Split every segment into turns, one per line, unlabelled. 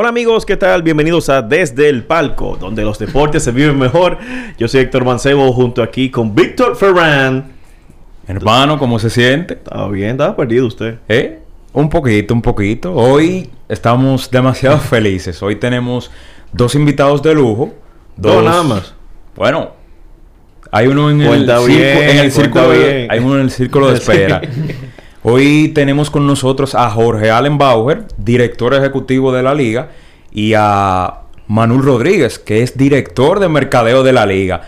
Hola amigos, ¿qué tal? Bienvenidos a Desde el Palco, donde los deportes se viven mejor. Yo soy Héctor Mancebo, junto aquí con Víctor Ferran.
Hermano, ¿cómo se siente?
Estaba bien, estaba perdido usted.
¿Eh? Un poquito, un poquito. Hoy estamos demasiado felices. Hoy tenemos dos invitados de lujo.
Dos nada más.
Bueno, hay uno en el,
Cuenta
circo-
bien,
en el
cuenta
círculo de-
bien.
hay uno en el círculo de espera. Hoy tenemos con nosotros a Jorge Allen Bauer, director ejecutivo de la liga, y a Manuel Rodríguez, que es director de mercadeo de la liga.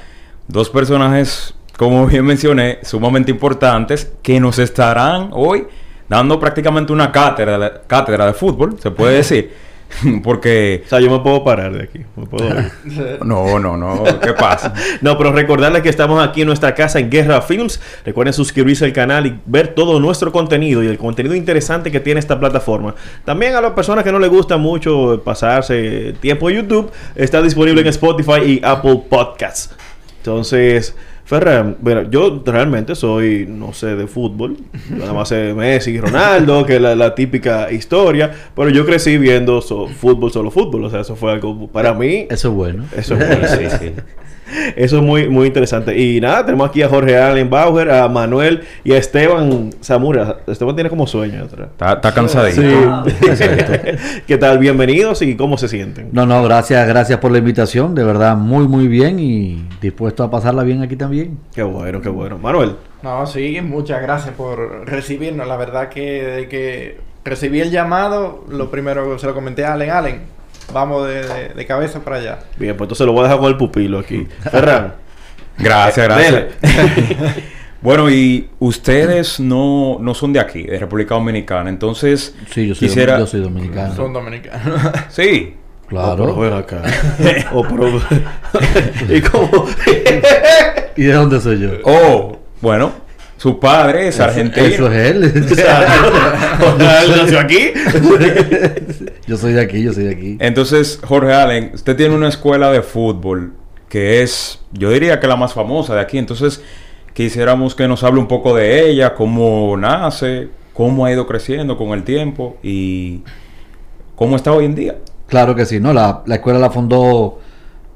Dos personajes, como bien mencioné, sumamente importantes, que nos estarán hoy dando prácticamente una cátedra de, cátedra de fútbol, se puede decir. Porque...
O sea, yo me puedo parar de aquí. me puedo ir.
No, no, no. ¿Qué pasa?
No, pero recordarles que estamos aquí en nuestra casa en Guerra Films. Recuerden suscribirse al canal y ver todo nuestro contenido y el contenido interesante que tiene esta plataforma. También a las personas que no les gusta mucho pasarse tiempo en YouTube, está disponible en Spotify y Apple Podcasts. Entonces, Ferran, bueno, yo realmente soy, no sé, de fútbol. Nada más sé de Messi, Ronaldo, que es la, la típica historia. Pero yo crecí viendo so- fútbol, solo fútbol. O sea, eso fue algo para mí.
Eso es bueno.
Eso es bueno, sí, sí. Eso es muy, muy interesante. Y nada, tenemos aquí a Jorge Allen Bauer, a Manuel y a Esteban Zamora. Esteban tiene como sueño.
Está, está cansadito.
¿Qué tal? Bienvenidos y cómo se sienten.
No, no, gracias, gracias por la invitación. De verdad, muy, muy bien y dispuesto a pasarla bien aquí también.
Qué bueno, qué bueno. Manuel.
No, sí, muchas gracias por recibirnos. La verdad que desde que recibí el llamado, lo primero que se lo comenté a Allen, Allen, vamos de, de- de cabeza para allá.
Bien, pues entonces lo voy a dejar con el pupilo aquí. Ferran.
Gracias, gracias.
Dele.
Bueno,
y ustedes no, no son de aquí, de República Dominicana. Entonces,
Sí, yo soy,
quisiera...
yo soy dominicano.
Son dominicanos.
Sí.
Oh, pero
Claro.
ven acá. Oh, pero- ¿Y cómo?
¿Y de dónde soy yo?
Oh, bueno, su padre es argentino.
Eso es él.
¿Él nació aquí?
yo soy de aquí, yo soy de aquí.
Entonces, Jorge Allen, usted tiene una escuela de fútbol que es, yo diría que la más famosa de aquí. Entonces, quisiéramos que nos hable un poco de ella, cómo nace, cómo ha ido creciendo con el tiempo y cómo está hoy en día.
Claro que sí, ¿no? La, la escuela la fundó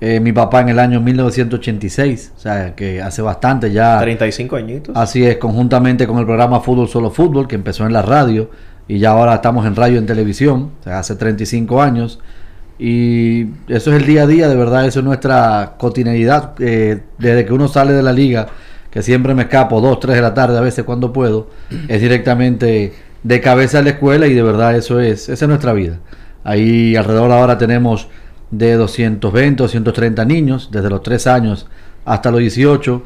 eh, mi papá en el año 1986, o sea, que hace bastante ya.
35 añitos.
Así es, conjuntamente con el programa Fútbol Solo Fútbol, que empezó en la radio y ya ahora estamos en radio y en televisión, o sea, hace 35 años. Y eso es el día a día, de verdad, eso es nuestra cotidianidad. eh, desde que uno sale de la liga, que siempre me escapo, 2, 3 de la tarde, a veces cuando puedo, es directamente de cabeza a la escuela y de verdad eso es, esa es nuestra vida. Ahí alrededor ahora tenemos de 220, 230 niños, desde los 3 años hasta los 18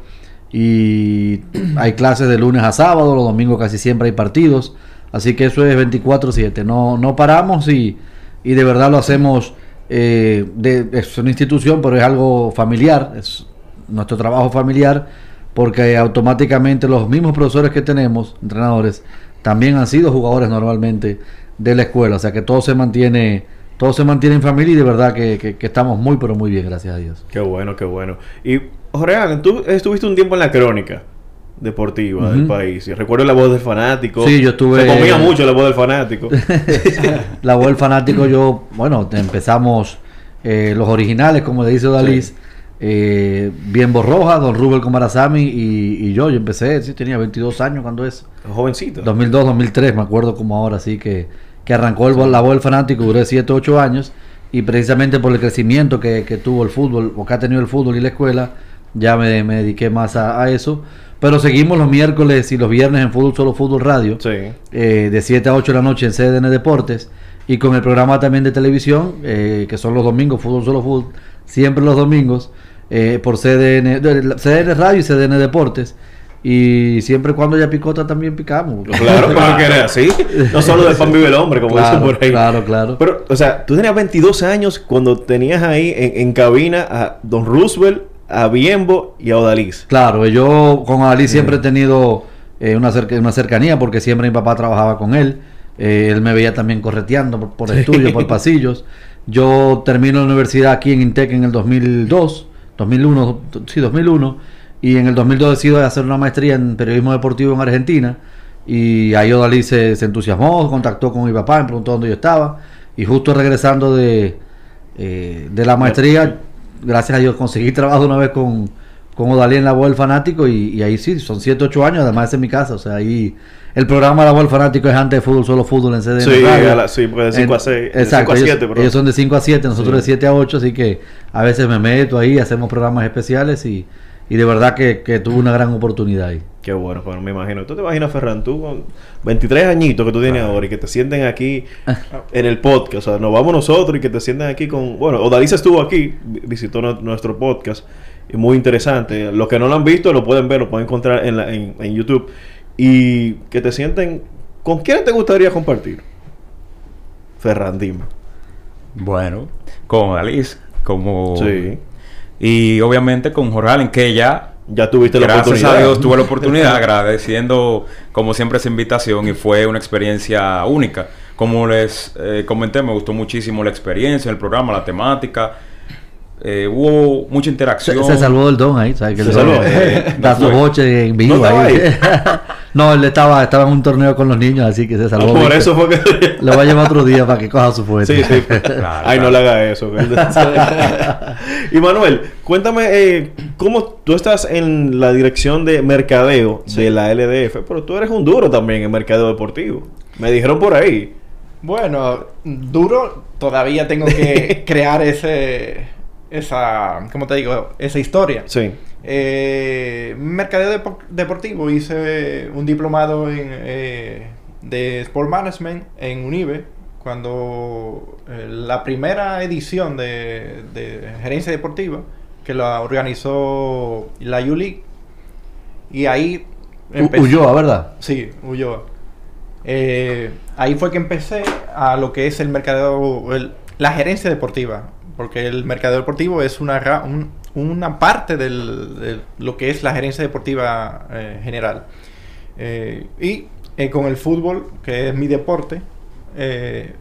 y hay clases de lunes a sábado, los domingos casi siempre hay partidos, así que eso es 24/7, no, no paramos y, y de verdad lo hacemos, eh, de, es una institución, pero es algo familiar, es nuestro trabajo familiar, porque automáticamente los mismos profesores que tenemos, entrenadores, también han sido jugadores normalmente de la escuela, o sea que todo se mantiene, todo se mantiene en familia y de verdad que, que- que estamos muy, pero muy bien, gracias a Dios.
Qué bueno, qué bueno. Y Jorge tú estuviste un tiempo en la crónica deportiva del país. Y recuerdo la voz del fanático.
Sí, yo estuve-
Se comía mucho la voz del fanático.
la voz del fanático, yo, bueno, empezamos eh, los originales, como le dice Dalis, eh, bien Borroja, Don Rubel Comarazami y, y yo, yo empecé, sí, tenía 22 años cuando es,
Jovencito.
2002, 2003, me acuerdo como ahora, así que, que arrancó el, la voz del fanático, duré 7, 8 años y precisamente por el crecimiento que, que tuvo el fútbol, o que ha tenido el fútbol y la escuela, ya me, me dediqué más a, a eso. Pero seguimos los miércoles y los viernes en Fútbol Solo Fútbol Radio
Sí.
eh, de 7 a 8 de la noche en CDN Deportes y con el programa también de televisión, eh, que son los domingos, Fútbol Solo Fútbol, siempre los domingos, eh, por CDN, CDN Radio y CDN Deportes. Y siempre cuando ella picota también picamos.
Claro, como que era así. No solo de pan vive el hombre, como
Claro,
dicen por ahí.
claro, claro.
Pero, o sea, tú tenías 22 años cuando tenías ahí en, en cabina a Don Roosevelt, a Biembo y a Odalís.
Claro, yo con Ali siempre he tenido eh, una, cerca- una cercanía porque siempre mi papá trabajaba con él. Eh, él me veía también correteando por, por estudios, por pasillos. Yo termino la universidad aquí en Intec en el 2002, 2001, sí, 2001. Y en el 2002 decido hacer una maestría en periodismo deportivo en Argentina. Y ahí Odalí se, se entusiasmó, contactó con mi papá, me preguntó dónde yo estaba. Y justo regresando de, eh, de la maestría, gracias a Dios conseguí trabajo una vez con, con Odalí en la voz del fanático y, y ahí sí, son 7, 8 años, además es mi casa, o sea, ahí el programa La voz del fanático es antes de fútbol, solo fútbol en CDN
Sí, a la- sí, porque de cinco a seis- de
Exacto,
cinco a
ellos, ellos son de 5 a 7, nosotros
Sí.
de 7 a 8, así que a veces me meto ahí, hacemos programas especiales y, y de verdad que, que tuve una gran oportunidad ahí.
Qué bueno, bueno, me imagino. ¿Tú te imaginas, Ferran, tú con 23 añitos que tú tienes ahora y que te sienten aquí en el podcast? O sea, nos vamos nosotros y que te sienten aquí con... Bueno, Odalisa estuvo aquí, vi- visitó nu- nuestro podcast. Y muy interesante. Los que no lo han visto lo pueden ver, lo pueden encontrar en, la- en, en YouTube. Y que te sienten... ¿Con quién te gustaría compartir? Ferran, dime.
Bueno, con Alice, como...
Sí.
Y obviamente con Jorge Allen, que ya,
Ya tuviste la
gracias
oportunidad.
a Dios, tuve la oportunidad, agradeciendo como siempre esa invitación y fue una experiencia única. Como les eh, comenté, me gustó muchísimo la experiencia, el programa, la temática. Eh, hubo mucha interacción.
se salvó del don ahí, ¿sabes? Que
Se
el
salvó.
don, eh, da su boche en vivo
¿No estaba
ahí.
ahí?
no, él estaba, estaba en un torneo con los niños, así que se salvó.
por eso fue que...
Lo voy a llevar otro día para que coja su fuerte.
Sí, sí.
Claro,
Ay, no le haga eso. y Manuel, cuéntame, eh, ¿cómo tú estás en la dirección de mercadeo de la LDF? Pero tú eres un duro también en mercadeo deportivo. Me dijeron por ahí.
Bueno, duro, todavía tengo que crear ese, esa, ¿cómo te digo? Esa historia.
Sí.
Eh, mercadeo depo- deportivo, hice un diplomado en, eh, de Sport Management en Unive, cuando eh, la primera edición de, de gerencia deportiva, que la organizó la U-League, y ahí... Empecé-
Ulloa, ¿verdad?
Sí, Ulloa. Ahí fue que empecé a lo que es el mercadeo, el- la gerencia deportiva, porque el mercadeo deportivo es una, un- una parte del- de lo que es la gerencia deportiva eh, general. Eh, y eh, con el fútbol, que es mi deporte,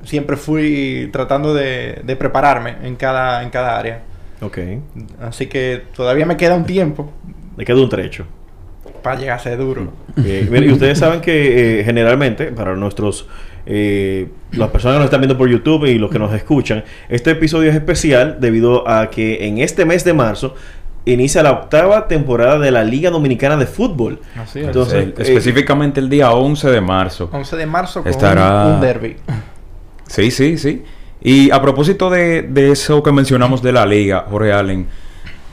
siempre fui tratando de, de prepararme en cada, en cada área.
Ok.
Así que todavía me queda un tiempo
Me queda un trecho.
para llegar a ser duro.
Y ustedes saben que generalmente, para nuestros. Eh, las personas que nos están viendo por YouTube y los que nos escuchan, este episodio es especial debido a que en este mes de marzo inicia la octava temporada de la Liga Dominicana de Fútbol.
Así es.
Entonces,
Eh,
eh,
específicamente el día 11 de marzo.
11 de marzo con
Estará-
un, un derby.
Sí, sí, sí. Y a propósito de, de eso que mencionamos de la liga, Jorge Allen,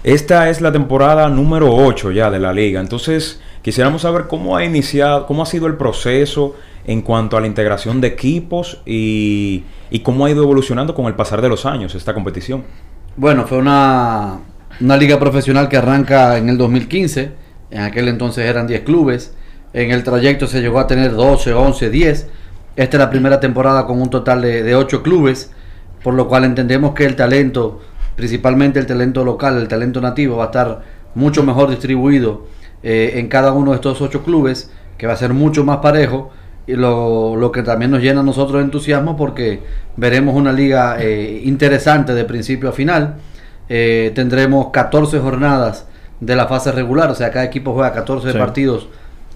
esta es la temporada número 8 ya de la liga. Entonces, quisiéramos saber cómo ha iniciado, cómo ha sido el proceso en cuanto a la integración de equipos y, cómo ha ido evolucionando con el pasar de los años esta competición.
Bueno, fue una, una liga profesional que arranca en el 2015. En aquel entonces eran 10 clubes. En el trayecto se llegó a tener 12, 11, 10. Esta es la primera temporada con un total de, de 8 clubes, por lo cual entendemos que el talento, principalmente el talento local, el talento nativo, va a estar mucho mejor distribuido eh, en cada uno de estos 8 clubes, que va a ser mucho más parejo. Y lo, lo que también nos llena a nosotros de entusiasmo porque veremos una liga eh, interesante de principio a final. Eh, tendremos 14 jornadas de la fase regular, o sea, cada equipo juega 14
Sí.
partidos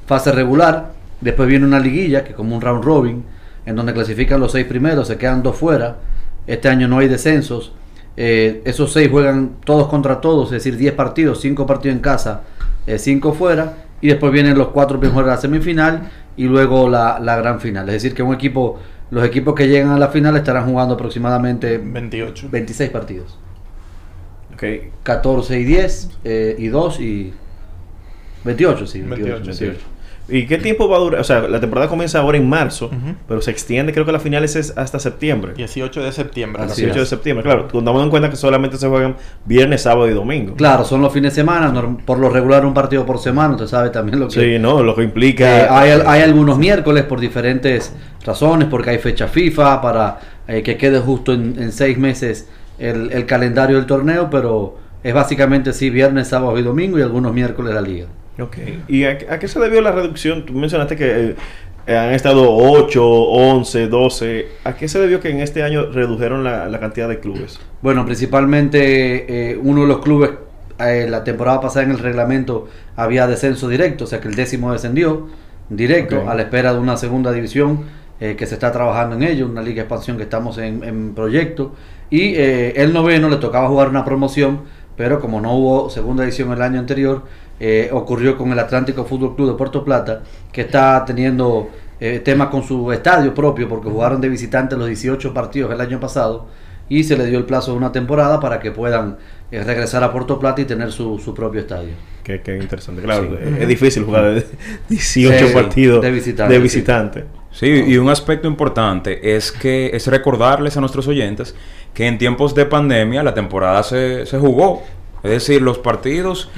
fase regular. Después viene una liguilla, que es como un round robin, en donde clasifican los seis primeros, se quedan dos fuera. Este año no hay descensos. Eh, esos seis juegan todos contra todos, es decir, 10 partidos, 5 partidos en casa, 5 fuera. Y después vienen los cuatro mejores de la semifinal y luego la, la gran final. Es decir, que un equipo, los equipos que llegan a la final estarán jugando aproximadamente
28.
26 partidos.
ok.
14 y 10 eh, y 2 y 28, sí. 28,
28,
28.
¿Y qué tiempo va a durar? O sea, la temporada comienza ahora en marzo, pero se extiende, creo que la final es hasta septiembre.
18 de septiembre.
Así
18 de septiembre, claro. Tomando en cuenta que solamente se juegan viernes, sábado y domingo.
Claro, son los fines de semana, por lo regular un partido por semana, usted sabe también lo que...
Sí, ¿no? Lo que
Eh,
implica...
hay, hay algunos miércoles por diferentes razones, porque hay fecha FIFA para eh, que quede justo en, en seis meses el, el calendario del torneo, pero es básicamente sí, viernes, sábado y domingo y algunos miércoles la liga.
Ok. ¿Y a, a qué se debió la reducción? Tú mencionaste que eh, han estado 8, 11, 12. ¿A qué se debió que en este año redujeron la, la cantidad de clubes?
Bueno, principalmente eh, uno de los clubes, eh, la temporada pasada en el reglamento había descenso directo, o sea que el décimo descendió directo a la espera de una segunda división eh, que se está trabajando en ello, una liga de expansión que estamos en, en proyecto. Y eh, el noveno le tocaba jugar una promoción, pero como no hubo segunda edición el año anterior, eh, ocurrió con el Atlántico Fútbol Club de Puerto Plata, que está teniendo eh, temas con su estadio propio, porque jugaron de visitante los 18 partidos el año pasado y se le dio el plazo de una temporada para que puedan eh, regresar a Puerto Plata y tener su, su propio estadio.
Qué, qué interesante. Claro,
Sí.
es difícil jugar de 18
Sí,
partidos
de visitante,
de
sí.
visitante.
Sí, y un aspecto importante es que es recordarles a nuestros oyentes que en tiempos de pandemia la temporada se, se jugó. Es decir, los partidos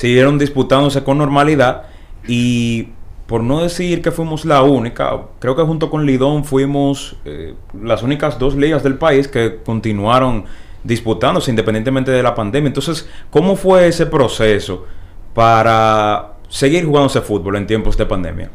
siguieron disputándose con normalidad y por no decir que fuimos la única, creo que junto con Lidón fuimos eh, las únicas dos ligas del país que continuaron disputándose independientemente de la pandemia. Entonces, ¿cómo fue ese proceso para seguir jugándose fútbol en tiempos de pandemia?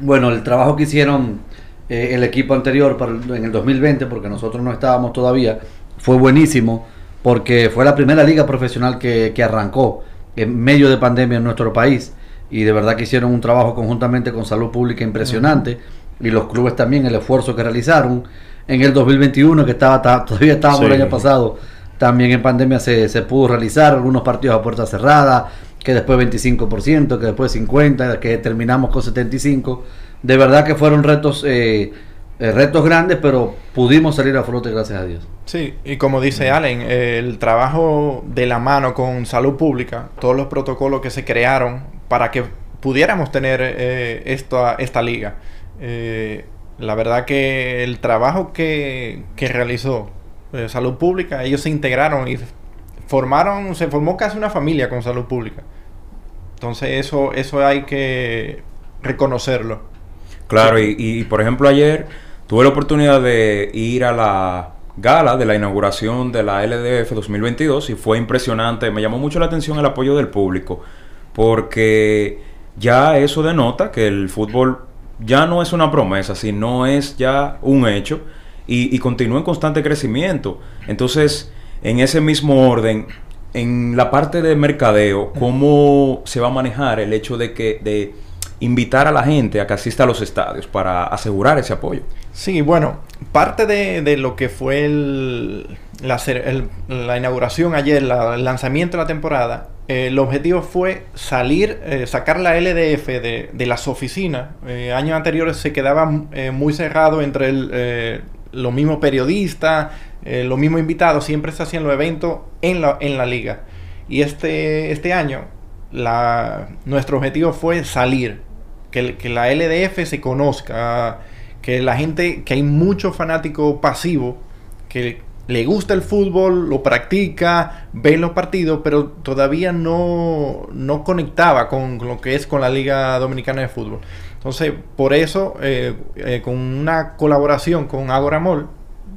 Bueno, el trabajo que hicieron eh, el equipo anterior para el- en el 2020, porque nosotros no estábamos todavía, fue buenísimo, porque fue la primera liga profesional que, que arrancó en medio de pandemia en nuestro país. Y de verdad que hicieron un trabajo conjuntamente con Salud Pública impresionante. Y los clubes también, el esfuerzo que realizaron. En el 2021, que estaba ta- todavía estábamos el
Sí.
año pasado, también en pandemia se, se pudo realizar algunos partidos a puerta cerrada, que después 25%, que después 50%, que terminamos con 75%. De verdad que fueron retos, eh, eh, retos grandes, pero pudimos salir a flote, gracias a Dios.
Sí, y como dice Allen, eh, el trabajo de la mano con salud pública, todos los protocolos que se crearon para que pudiéramos tener eh, esta, esta liga. Eh, la verdad que el trabajo que, que realizó eh, salud pública, ellos se integraron y formaron, se formó casi una familia con salud pública. Entonces eso, eso hay que reconocerlo.
Claro, y, y, por ejemplo ayer tuve la oportunidad de ir a la gala de la inauguración de la LDF 2022 y fue impresionante. Me llamó mucho la atención el apoyo del público porque ya eso denota que el fútbol ya no es una promesa, sino es ya un hecho y, continúa en constante crecimiento. Entonces, en ese mismo orden, en la parte de mercadeo, ¿cómo se va a manejar el hecho de que de invitar a la gente a que asista a los estadios para asegurar ese apoyo?
Sí, bueno, parte de, de lo que fue el, la, la inauguración ayer, el lanzamiento de la temporada, eh, el objetivo fue salir, eh, sacar la LDF de, de las oficinas. Eh, años anteriores se quedaba muy cerrado entre el, los mismos periodistas, los mismos invitados, siempre se hacían los eventos en la, en la liga. Y este, este año, la, nuestro objetivo fue salir, que, que la LDF se conozca, que la gente, que hay muchos fanáticos pasivos que le gusta el fútbol, lo practica, ve los partidos, pero todavía no, no conectaba con lo que es con la Liga Dominicana de Fútbol. Entonces, por eso, eh, eh, con una colaboración con Agoramol,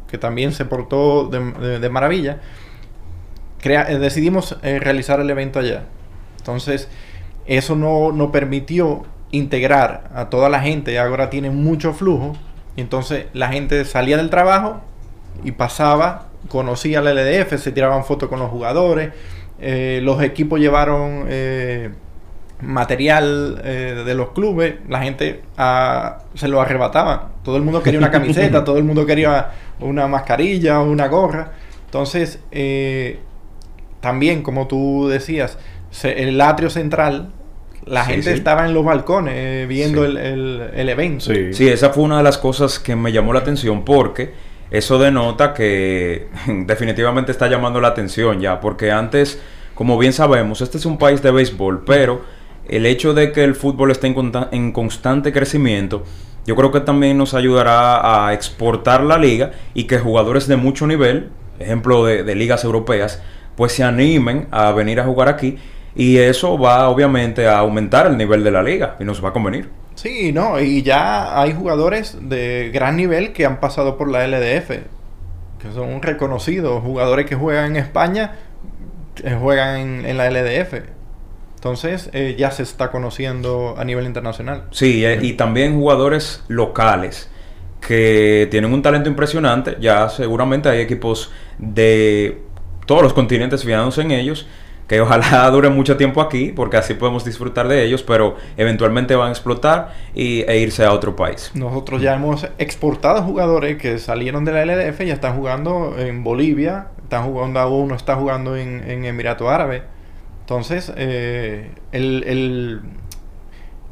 que también se portó de, de- maravilla, eh, decidimos realizar el evento allá. Entonces, eso no nos permitió integrar a toda la gente. Ahora tiene mucho flujo. y Entonces, la gente salía del trabajo y pasaba, conocía la LDF, se tiraban fotos con los jugadores. eh, los equipos llevaron eh, material eh, de los clubes. La gente ah, se lo arrebataba. Todo el mundo quería una camiseta, todo el mundo quería una mascarilla, una gorra. Entonces, también, como tú decías, se- el atrio central, la
Sí,
gente
sí.
estaba en los balcones eh, viendo
Sí.
el, el- el evento.
Sí.
Esa fue una de las cosas que me llamó la atención porque eso denota que definitivamente está llamando la atención ya, porque antes, como bien sabemos, este es un país de béisbol, pero el hecho de que el fútbol esté en, en constante crecimiento, yo creo que también nos ayudará a exportar la liga y que jugadores de mucho nivel, ejemplo de, de ligas europeas, pues se animen a venir a jugar aquí y eso va obviamente a aumentar el nivel de la liga y nos va a convenir.
Sí, no, y ya hay jugadores de gran nivel que han pasado por la LDF, que son reconocidos, jugadores que juegan en España, eh, juegan en, en la LDF. Entonces eh, ya se está conociendo a nivel internacional.
Sí, eh, y también jugadores locales que tienen un talento impresionante. Ya seguramente hay equipos de todos los continentes fijándose en ellos. Que ojalá duren mucho tiempo aquí, porque así podemos disfrutar de ellos, pero eventualmente van a explotar y, e irse a otro país.
Nosotros ya hemos exportado jugadores que salieron de la LDF y ya están jugando en Bolivia, están jugando, uno está jugando en, en Emirato Árabe. Entonces, eh, el, el-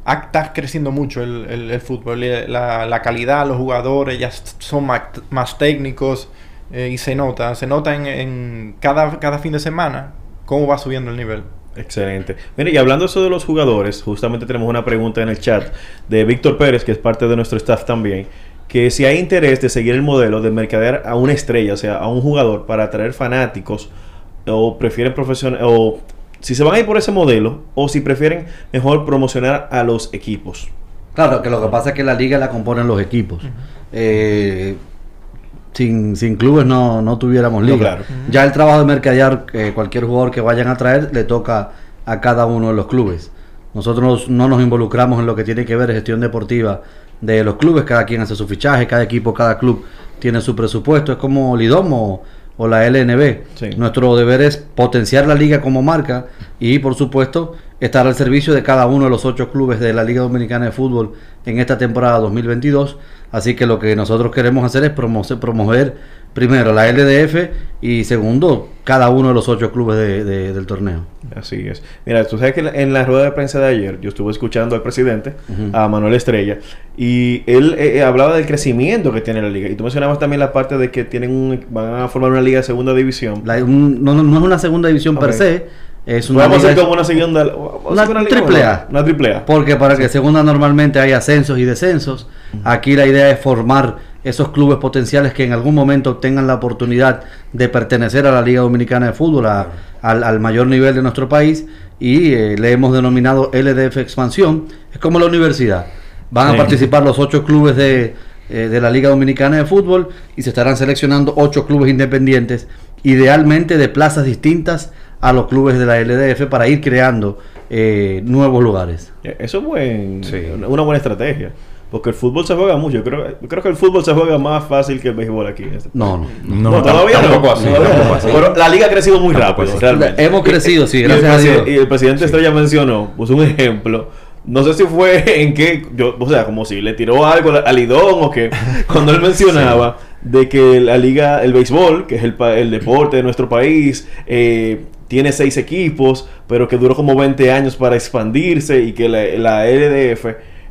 está creciendo mucho el, el- fútbol. y La, la calidad, los jugadores ya son más, más técnicos eh, y se nota. Se nota en, en cada, cada fin de semana cómo va subiendo el nivel.
Excelente. Mire, y hablando eso de los jugadores, justamente tenemos una pregunta en el chat de Víctor Pérez, que es parte de nuestro staff también, que si hay interés de seguir el modelo de mercadear a una estrella, o sea, a un jugador para atraer fanáticos, o prefieren profesional, o si se van a ir por ese modelo, o si prefieren mejor promocionar a los equipos.
Claro, que lo que pasa es que la liga la componen los equipos. Eh, sin, sin clubes no, no tuviéramos
No,
liga.
claro.
Ya el trabajo de mercadear eh, cualquier jugador que vayan a traer le toca a cada uno de los clubes. Nosotros no nos involucramos en lo que tiene que ver gestión deportiva de los clubes, cada quien hace su fichaje, cada equipo, cada club tiene su presupuesto, es como Lidom o, o la LNB.
Sí.
Nuestro deber es potenciar la liga como marca y por supuesto estar al servicio de cada uno de los ocho clubes de la Liga Dominicana de Fútbol en esta temporada 2022. Así que lo que nosotros queremos hacer es promo- promover primero la LDF y segundo cada uno de los ocho clubes de- de- del torneo.
Así es. Mira, tú sabes que en la rueda de prensa de ayer yo estuve escuchando al presidente, a Manuel Estrella, y él eh, eh, hablaba del crecimiento que tiene la liga. Y tú mencionabas también la parte de que tienen un- van a formar una liga de segunda división.
La- un- no, no- no es una segunda división per se, es una,
Vamos a hacer como una segunda...
Una
liga,
triple A.
Una triple A.
Porque para que segunda normalmente hay ascensos y descensos, aquí la idea es formar esos clubes potenciales que en algún momento tengan la oportunidad de pertenecer a la Liga Dominicana de Fútbol, a- al, al mayor nivel de nuestro país, y eh, le hemos denominado LDF Expansión. Es como la universidad. Van
Sí.
a participar los ocho clubes de, eh, de la Liga Dominicana de Fútbol y se estarán seleccionando ocho clubes independientes, idealmente de plazas distintas a los clubes de la LDF para ir creando eh, nuevos lugares.
Eh, Eso es buen,
Sí.
una- buena estrategia. Porque el fútbol se juega mucho. Yo creo, yo creo que el fútbol se juega más fácil que el béisbol aquí. este.
No, no.
No, todavía no.
tampoco así,
Todavía
tampoco
no.
así.
Pero la liga ha crecido muy
Tampoco
rápido, realmente.
Hemos crecido, sí,
Y el,
gracias a
presi-
Dios.
y el presidente Estrella mencionó, puso un ejemplo. No sé si fue en que, yo, o sea, como si le tiró algo al Lidón o que, cuando él mencionaba de que la liga, el béisbol, que es el, pa- el deporte de nuestro país, eh, tiene seis equipos, pero que duró como 20 años para expandirse y que la, la LDF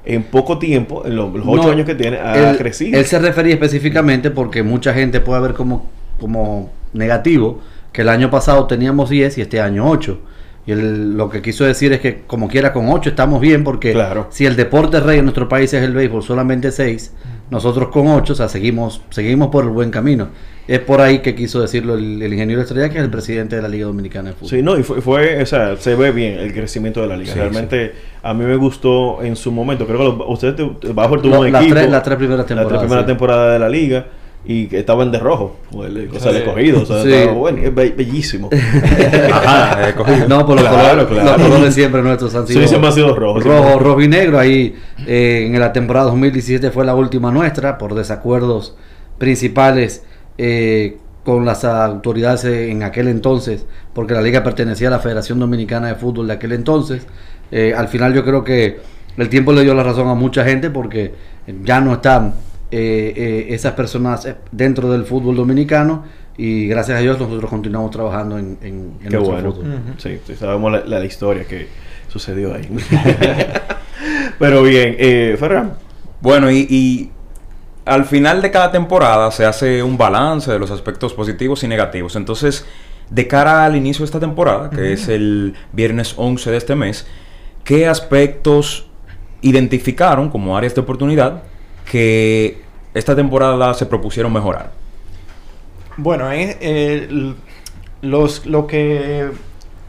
en poco tiempo, en los, los ocho
No,
años que tiene, ha
él,
crecido.
él se refería específicamente porque mucha gente puede ver como, como negativo que el año pasado teníamos 10 y este año 8. Y él lo que quiso decir es que como quiera con 8 estamos bien porque
Claro.
si el deporte rey en nuestro país es el béisbol, solamente 6, nosotros con 8, o sea, seguimos, seguimos por el buen camino. Es por ahí que quiso decirlo el, el ingeniero Estrella, que es el presidente de la Liga Dominicana de Fútbol.
Sí, no, y fue, fue, o sea, se ve bien el crecimiento de la liga.
Sí,
Realmente a mí me gustó en su momento. Creo que los- usted tu- bajo tuvo
Lo-
un equipo.
tres- las tres primeras
las tres
temporadas,
primeras
sí.
temporadas de la liga y que estaban de rojo. O sea, el
Sí.
escogido. O sea,
Sí.
estaba bueno, es be- bellísimo.
Ajá, he cogido.
No, por los,
Claro,
colores,
claro.
los colores siempre nuestros han
Sí,
sido
siempre han sido rojos.
rojo,
siempre.
rojo y negro. Ahí eh, en la temporada 2017 fue la última nuestra por desacuerdos principales eh, con las autoridades en aquel entonces, porque la liga pertenecía a la Federación Dominicana de Fútbol de aquel entonces. Eh, al final yo creo que el tiempo le dio la razón a mucha gente porque ya no están eh, eh, esas personas eh, dentro del fútbol dominicano y gracias a Dios nosotros continuamos trabajando en, en, en
Qué
nuestro
bueno.
fútbol.
Sí, sí, sabemos la, la- la historia que sucedió ahí. Pero bien, eh, Ferran.
Bueno, y, y al final de cada temporada se hace un balance de los aspectos positivos y negativos. Entonces, de cara al inicio de esta temporada, que es el viernes 11 de este mes, ¿qué aspectos identificaron como áreas de oportunidad que esta temporada se propusieron mejorar?
Bueno, eh, los, lo que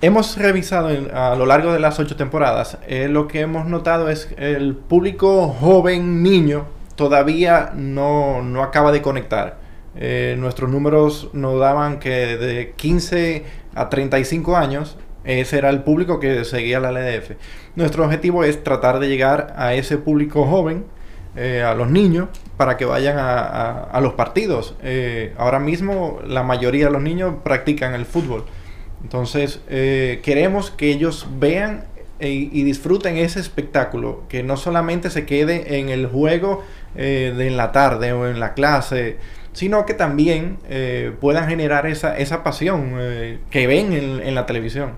hemos revisado a lo largo de las ocho temporadas, eh, lo que hemos notado es el público joven, niño, todavía no, no acaba de conectar. Eh, nuestros números nos daban que de 15 a 35 años, ese era el público que seguía la LDF. Nuestro objetivo es tratar de llegar a ese público joven, eh, a los niños, para que vayan a, a- los partidos. Eh, ahora mismo la mayoría de los niños practican el fútbol. Entonces, eh, queremos que ellos vean y disfruten ese espectáculo, que no solamente se quede en el juego de en la tarde o en la clase, sino que también puedan generar esa, esa pasión que ven en, en la televisión.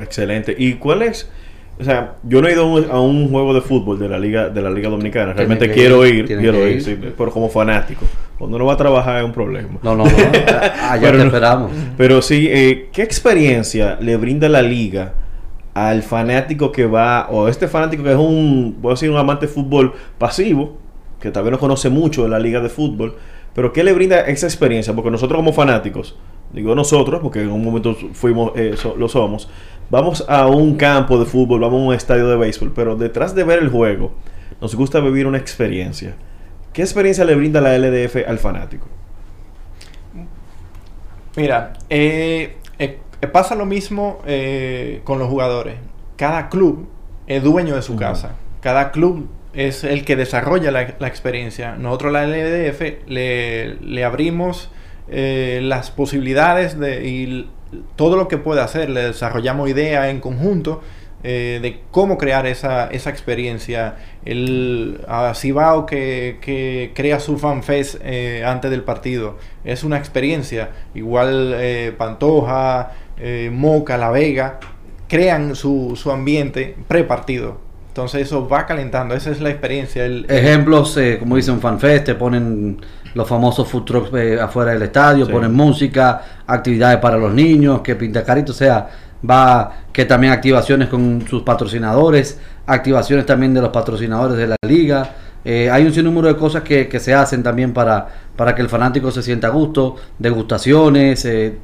Excelente. ¿Y cuál es? O sea, yo no he ido a un- a juego de fútbol de la Liga de la Liga Dominicana. Realmente
que
quiero
ir,
quiero ir,
ir.
sí, pero como fanático. Cuando uno va a trabajar es un problema.
No, no, no. Allá
Pero
te esperamos.
Pero sí, eh, ¿qué experiencia le brinda la liga al fanático que va, o este fanático que es un, puedo decir, un amante de fútbol pasivo, que tal vez no conoce mucho de la liga de fútbol, pero ¿qué le brinda esa experiencia? Porque nosotros como fanáticos, digo nosotros, porque en un momento fuimos, eh, so- lo somos, vamos a un campo de fútbol, vamos a un estadio de béisbol, pero detrás de ver el juego, nos gusta vivir una experiencia. ¿Qué experiencia le brinda la LDF al fanático?
Mira, eh, eh, pasa lo mismo eh, con los jugadores. Cada club es dueño de su casa. Cada club es el que desarrolla la, la experiencia. Nosotros, la LDF, le, le abrimos eh, las posibilidades de, y todo lo que puede hacer. Le desarrollamos ideas en conjunto eh, de cómo crear esa, esa experiencia. El Cibao que, que crea su fanfest eh, antes del partido es una experiencia. Igual eh, Pantoja, Moca, La Vega crean su, su ambiente pre-partido. Entonces eso va calentando, esa es la experiencia. El,
Ejemplos, eh, como dicen FanFest, te ponen los famosos food trucks eh, afuera del estadio,
Sí.
ponen música, actividades para los niños, que pinta carito, o sea, va que también activaciones con sus patrocinadores, activaciones también de los patrocinadores de la liga. Eh, hay un sinnúmero de cosas que, que se hacen también para, para que el fanático se sienta a gusto, degustaciones, eh,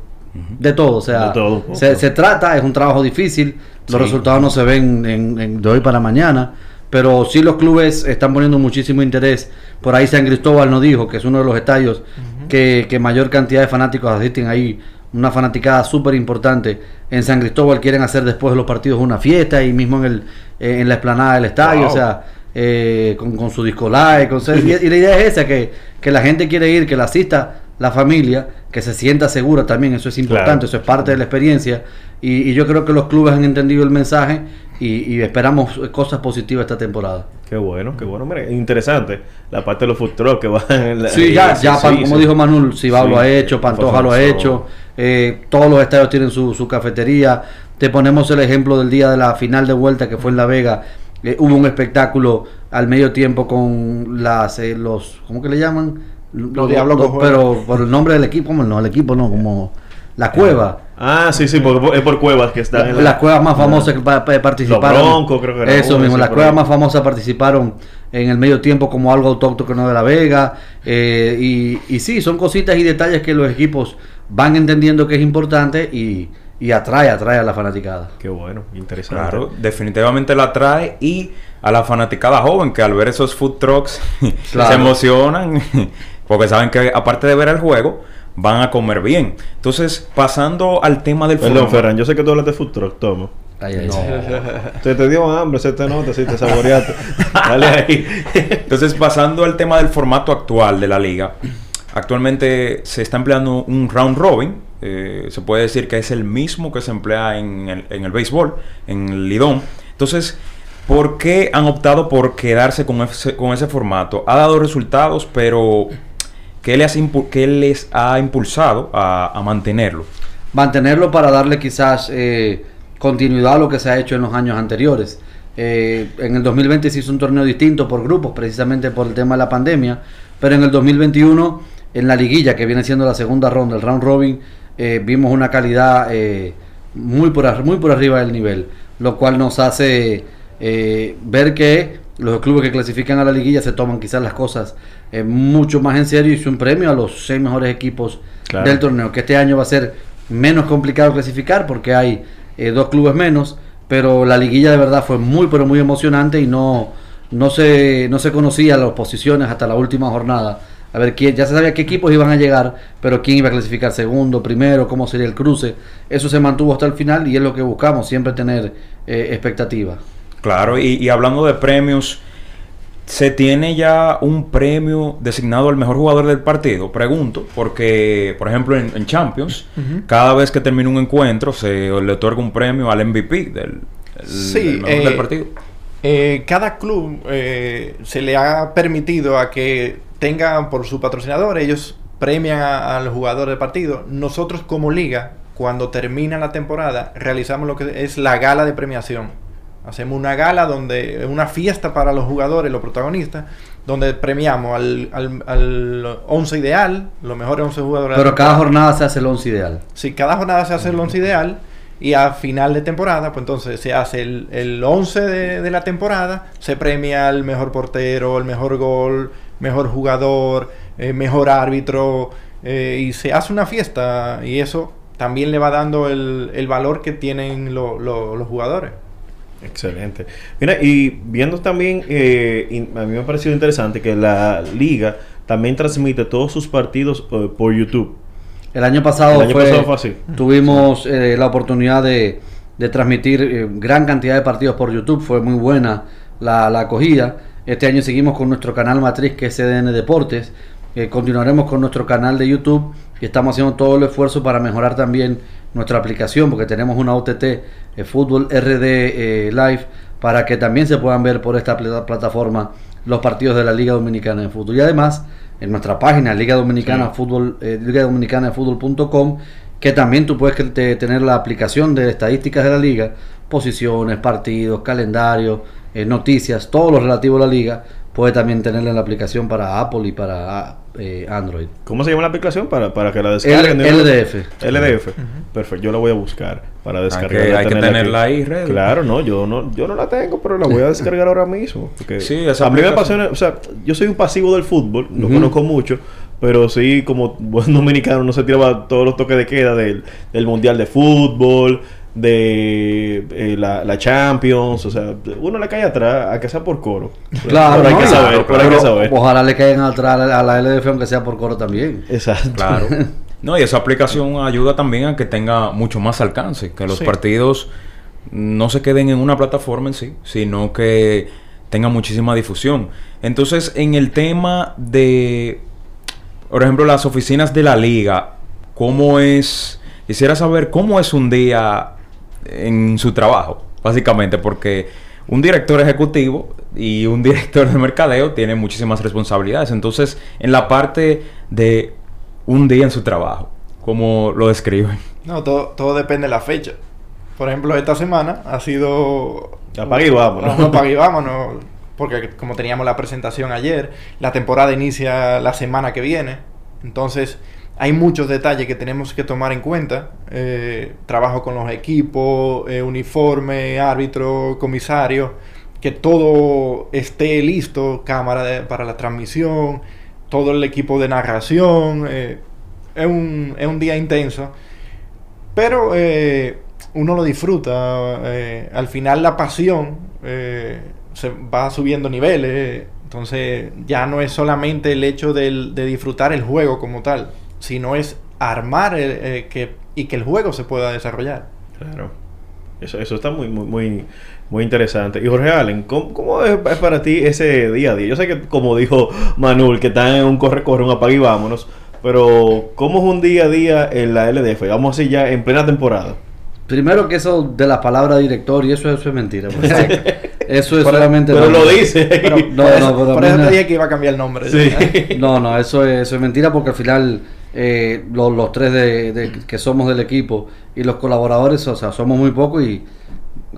de todo, o sea,
todo
se, se trata, es un trabajo difícil, los
Sí.
resultados no se ven en- en- de hoy para mañana, pero sí los clubes están poniendo muchísimo interés. Por ahí San Cristóbal nos dijo que es uno de los estadios que, que mayor cantidad de fanáticos asisten ahí, una fanaticada súper importante. En San Cristóbal quieren hacer después de los partidos una fiesta y mismo en, el, eh, en la explanada del estadio,
Wow.
o sea, eh, con, con su disco live, con, y, y la idea es esa, que, que la gente quiere ir, que la asista la familia, que se sienta segura también, eso es importante,
Claro.
eso es parte de la experiencia. Y, y yo creo que los clubes han entendido el mensaje y, y esperamos cosas positivas esta temporada.
Qué bueno, qué bueno. Mira, interesante la parte de los food trucks que van en la-
Sí, ya, ya
sí,
Pan- como
sí.
dijo Manuel, Cibao
Sí,
lo ha hecho, Pantoja lo ha hecho, eh, todos los estadios tienen su, su cafetería. Te ponemos el ejemplo del día de la final de vuelta que fue en La Vega. Eh, hubo un espectáculo al medio tiempo con las eh, los ¿cómo que le llaman? Los,
Diablos
los- pero por el nombre del equipo, no, el equipo no, como la cueva.
Ah, sí, sí, porque es por cuevas que están en la-
las cuevas más famosas que pa- pa- participaron.
Los Broncos, creo que era
Eso mismo, las
por
cuevas
ahí.
más famosas participaron en el medio tiempo como algo autóctono de La Vega. eh, y, y sí, son cositas y detalles que los equipos van entendiendo que es importante y, y atrae, atrae a la fanaticada.
Qué bueno, interesante.
Claro, definitivamente la trae y a la fanaticada joven que al ver esos food trucks
Claro.
se emocionan porque saben que aparte de ver el juego van a comer bien. Entonces, pasando al tema del
Perdón. Ferran, yo sé que tú hablas de food truck, toma.
Ay, ay, ay.
Se te dio hambre, se te nota, si te saboreaste. Dale ahí.
Entonces, pasando al tema del formato actual de la liga, actualmente se está empleando un round robin. eh, se puede decir que es el mismo que se emplea en el, en el béisbol, en el Lidón. Entonces, ¿por qué han optado por quedarse con ese, con ese formato? Ha dado resultados, pero ¿qué les, ha impulsado a, mantenerlo?
mantenerlo para darle quizás eh, continuidad a lo que se ha hecho en los años anteriores. Eh, en el 2020 se hizo un torneo distinto por grupos, precisamente por el tema de la pandemia, pero en el 2021, en la liguilla, que viene siendo la segunda ronda, el round robin, eh, vimos una calidad muy, por, muy por arriba del nivel. lo cual nos hace ver que los clubes que clasifican a la liguilla se toman quizás las cosas eh, mucho más en serio y es un premio a los seis mejores equipos
Claro.
del torneo, que este año va a ser menos complicado clasificar porque hay eh, dos clubes menos, pero la liguilla de verdad fue muy pero muy emocionante y no, no, se, no se conocía las posiciones hasta la última jornada. A ver, quién, ya se sabía qué equipos iban a llegar, pero quién iba a clasificar segundo, primero, cómo sería el cruce. Eso se mantuvo hasta el final y es lo que buscamos, siempre tener eh, expectativa.
Claro, y, y hablando de premios, ¿se tiene ya un premio designado al mejor jugador del partido? Pregunto, porque, por ejemplo, en, en Champions, cada vez que termina un encuentro, se le otorga un premio al MVP del,
Sí,
del mejor
eh,
del partido.
Eh, cada club eh, se le ha permitido a que tengan por su patrocinador, ellos premian a- al jugador del partido. Nosotros como liga, cuando termina la temporada, realizamos lo que es la gala de premiación. Hacemos una gala donde, una fiesta para los jugadores, los protagonistas, donde premiamos al, al, al 11 ideal, los mejores 11 jugadores.
Pero cada jornada se hace el 11 ideal.
Sí, cada jornada se hace el 11 ideal y a final de temporada, pues entonces se hace el, el 11 de, de la temporada, se premia al mejor portero, el mejor gol, mejor jugador, eh, mejor árbitro eh, y se hace una fiesta y eso también le va dando el, el valor que tienen lo- lo- los jugadores.
Excelente. Mira, y viendo también, eh, a mí me ha parecido interesante que la liga también transmite todos sus partidos eh, por YouTube.
El año pasado,
El año
fue,
pasado fue así.
tuvimos eh, la oportunidad de, de transmitir gran cantidad de partidos por YouTube, fue muy buena la, la acogida. Este año seguimos con nuestro canal matriz que es CDN Deportes, Eh, continuaremos con nuestro canal de YouTube y estamos haciendo todo el esfuerzo para mejorar también nuestra aplicación porque tenemos una OTT, eh, Fútbol RD eh, Live, para que también se puedan ver por esta pla- plataforma los partidos de la Liga Dominicana de Fútbol. Y además, en nuestra página Liga Dominicana
Sí.
Fútbol, eh, Liga Dominicana de Fútbol.com, que también tú puedes te- tener la aplicación de estadísticas de la liga, posiciones, partidos, calendario, noticias, todo lo relativo a la liga, puede también tenerla en la aplicación para Apple y para eh, Android.
¿Cómo se llama la aplicación? Para, para que la descarguen.
LDF.
LDF. Perfecto, yo la voy a buscar para descargar.
que- hay que tenerla ahí, ready.
Claro, no, yo no, yo no la tengo, pero la voy a descargar ahora mismo. Porque
Sí, esa
a mí me apasiona, o sea, yo soy un pasivo del fútbol, no conozco mucho, pero sí, como buen dominicano, no se tiraba todos los toques de queda del, del Mundial de Fútbol, de eh, la, la Champions, o sea, uno le cae atrás, a que sea por coro.
Claro,
pero hay
¿no?
que
Claro,
saber, pero hay que
pero
saber.
Ojalá le caigan atrás a la LDF, aunque sea por coro también.
Exacto.
Claro. No, y esa aplicación ayuda también a que tenga mucho más alcance, que los
Sí.
partidos no se queden en una plataforma en sí, sino que tengan muchísima difusión. Entonces, en el tema de, por ejemplo, las oficinas de la liga, ¿cómo es? Quisiera saber cómo es un día en su trabajo, básicamente, porque un director ejecutivo y un director de mercadeo tienen muchísimas responsabilidades. Entonces, en la parte de un día en su trabajo, ¿cómo lo describen?
No, todo, todo depende de la fecha. Por ejemplo, esta semana ha sido...
Apague y vámonos.
No, apague y vámonos. Porque como teníamos la presentación ayer, la temporada inicia la semana que viene. Entonces, hay muchos detalles que tenemos que tomar en cuenta. Eh, trabajo con los equipos, eh, uniforme, árbitro, comisario. Que todo esté listo, cámara para la transmisión, todo el equipo de narración. eh, es, un, es un día intenso. Pero uno lo disfruta. al final la pasión se va subiendo niveles. Entonces ya no es solamente el hecho de disfrutar el juego como tal, sino es armar el- eh, que, y que el juego se pueda desarrollar.
Claro. Eso, eso está muy, muy, muy, muy interesante. Y Jorge Allen, ¿cómo, cómo es, es para ti ese día a día? Yo sé que, como dijo Manuel, que está en un corre-corre, un apague y vámonos. Pero, ¿cómo es un día a día en la LDF? Vamos así ya en plena temporada.
Primero que eso de la palabra director y eso, eso es mentira. pues. eso es
Pero-
solamente...
pero lo dice.
Pero
No,
por
no,
eso,
pero
por eso te dije que iba a cambiar el nombre.
Sí.
No, no, eso es, eso es mentira porque al final eh, lo- los tres de, que somos del equipo y los colaboradores, o sea, somos muy pocos y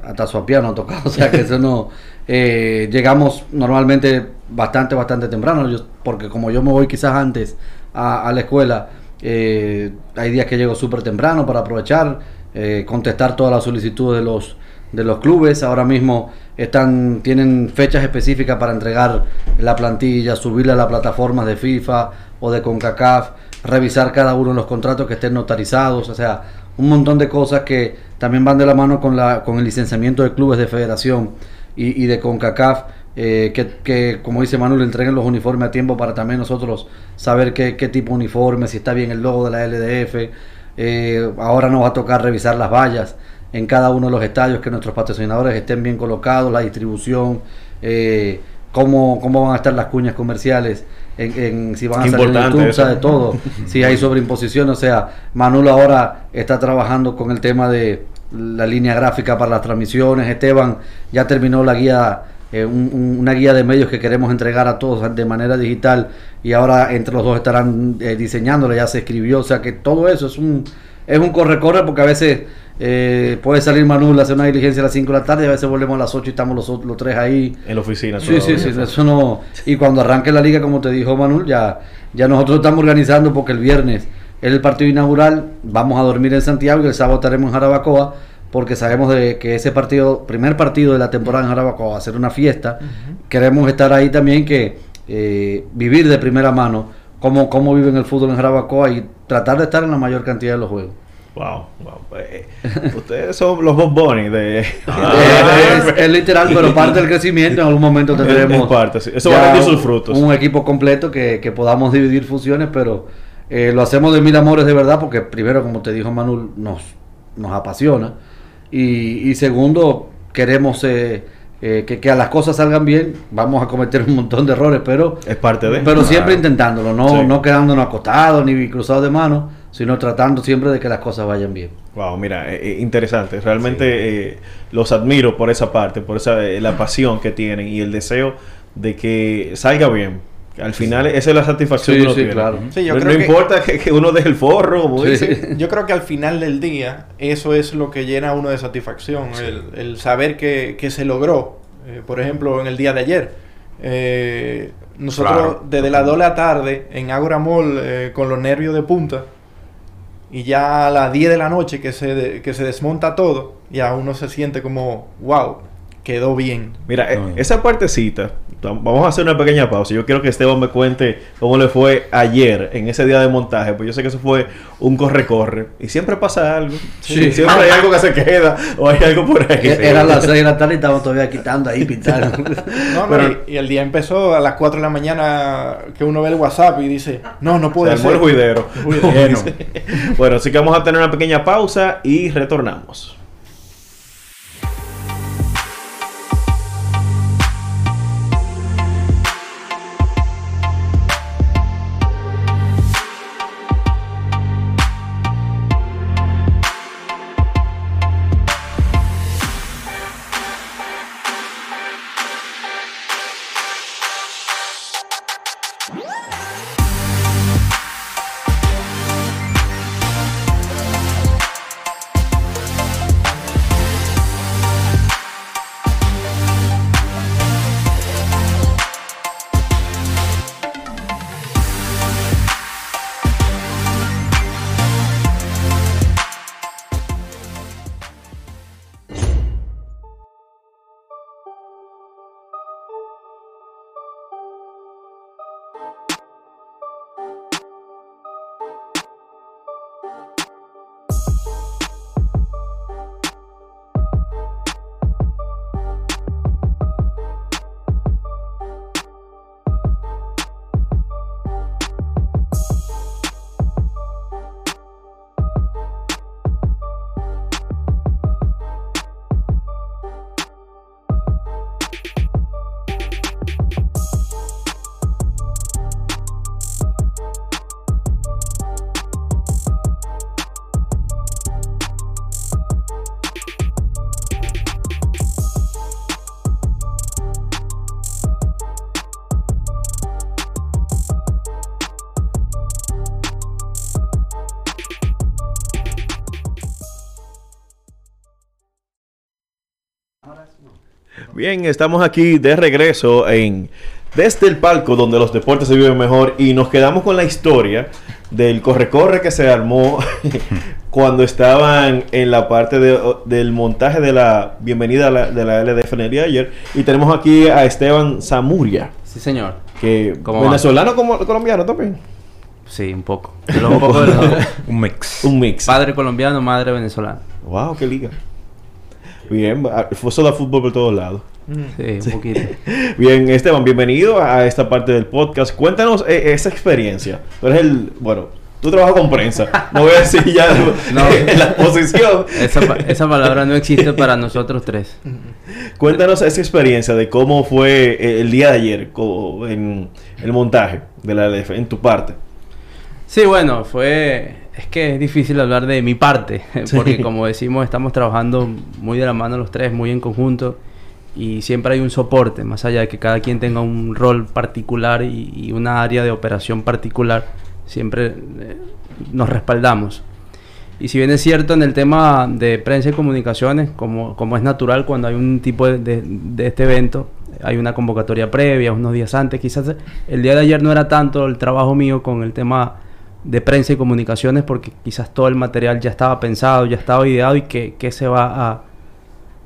hasta su piano ha tocado, o sea que eso no... eh, llegamos normalmente bastante, bastante temprano, yo- porque como yo me voy quizás antes a, a la escuela, eh, hay días que llego súper temprano para aprovechar, eh, contestar todas las solicitudes de los de los clubes. Ahora mismo están, tienen fechas específicas para entregar la plantilla, subirla a las plataformas de FIFA o de CONCACAF, revisar cada uno de los contratos que estén notarizados, o sea, un montón de cosas que también van de la mano con, la, con el licenciamiento de clubes de federación y, y de CONCACAF. eh, que, que, como dice Manuel, entreguen los uniformes a tiempo para también nosotros saber qué, qué tipo de uniforme, si está bien el logo de la LDF. Eh, ahora nos va a tocar revisar las vallas en cada uno de los estadios, que nuestros patrocinadores estén bien colocados, la distribución, eh, cómo, cómo van a estar las cuñas comerciales, en, en- si van a salir en YouTube, o sea, de todo, si hay sobreimposición, o sea, Manuel ahora está trabajando con el tema de la línea gráfica para las transmisiones, Esteban ya terminó la guía, eh, un- un- una guía de medios que queremos entregar a todos de manera digital y ahora entre los dos estarán eh, diseñándola, ya se escribió, o sea que todo eso es un, es un corre-corre porque a veces eh, puede salir Manuel a hacer una diligencia a las 5 de la tarde a veces volvemos a las 8 y estamos los, los tres ahí.
En la oficina.
Sí, sí, sí, eso no. Y cuando arranque la liga, como te dijo Manuel, ya, ya nosotros estamos organizando porque el viernes es el partido inaugural, vamos a dormir en Santiago y el sábado estaremos en Jarabacoa porque sabemos de que ese partido, primer partido de la temporada en Jarabacoa va a ser una fiesta. Queremos estar ahí también que eh, vivir de primera mano cómo, cómo viven el fútbol en Jarabacoa y tratar de estar en la mayor cantidad de los juegos.
Wow, wow. Eh, ustedes son los Bob Bunny de...
Eh, es, es literal, pero parte del crecimiento en algún momento tendremos
parte, sí. Eso va a rendir sus frutos.
Un equipo completo que, que podamos dividir funciones, pero eh, lo hacemos de mil amores de verdad, porque primero, como te dijo Manuel, nos, nos apasiona. Y, y segundo, queremos eh, eh, que, que a las cosas salgan bien. Vamos a cometer un montón de errores, pero,
Es parte de...
pero siempre intentándolo, no,
Sí.
no quedándonos acostados ni cruzados de manos, sino tratando siempre de que las cosas vayan bien.
Wow, mira, eh, eh, interesante. Realmente eh, los admiro por esa parte, por esa eh, la pasión que tienen y el deseo de que salga bien. Al final esa es la satisfacción
Sí,
que uno
sí,
tiene.
claro.
Sí, yo
no
creo
no
que-
importa que, que uno deje el forro, como
Sí.
dice.
Yo creo que al final del día, eso es lo que llena a uno de satisfacción, el, el saber que, que se logró. Eh, por ejemplo, en el día de ayer, eh, nosotros
Claro.
desde las 2 de la tarde en Agora Mall eh, con los nervios de punta, y ya a las 10 de la noche que se, de- que se desmonta todo, ya uno se siente como, wow, quedó bien.
Mira, eh,
No.
esa partecita, vamos a hacer una pequeña pausa. Yo quiero que Esteban me cuente cómo le fue ayer, en ese día de montaje, pues yo sé que eso fue un corre-corre. Y siempre pasa algo.
Sí.
Siempre hay algo que se queda o hay algo por ahí.
Era las 6 de la tarde y estábamos todavía quitando ahí, pintando.
No, no,
Pero-
y, y el día empezó a las 4 de la mañana que uno ve el WhatsApp y dice, no, no puede ser.
el juidero. Bueno, así que vamos a tener una pequeña pausa y retornamos. Bien, estamos aquí de regreso en desde el palco donde los deportes se viven mejor y nos quedamos con la historia del corre-corre que se armó cuando estaban en la parte de- del montaje de la bienvenida a la- de la LDF en el día de ayer. Y tenemos aquí a Esteban Zamuria,
Sí, señor.
que venezolano como colombiano también.
Sí, un poco. Un
mix.
Un mix.
Padre colombiano, madre venezolana.
Wow, qué liga. Bien, fue solo fútbol por todos lados.
Sí, un poquito.
Bien, Esteban, bienvenido a esta parte del podcast. Cuéntanos eh, esa experiencia. Tú eres el, bueno, tú trabajas con prensa. No voy a decir ya
No.
la posición.
Esa, esa palabra no existe para nosotros tres.
Cuéntanos esa experiencia de cómo fue eh, el día de ayer en el montaje de la LF, en tu parte.
Sí, bueno, fue... Es que es difícil hablar de mi parte,
Sí.
porque como decimos, estamos trabajando muy de la mano los tres, muy en conjunto, y siempre hay un soporte, más allá de que cada quien tenga un rol particular y, y una área de operación particular, siempre eh, nos respaldamos. Y si bien es cierto en el tema de prensa y comunicaciones, como, como es natural cuando hay un tipo de, de- de este evento, hay una convocatoria previa, unos días antes, quizás el día de ayer no era tanto el trabajo mío con el tema de prensa y comunicaciones, porque quizás todo el material ya estaba pensado, ya estaba ideado y que, que se va a,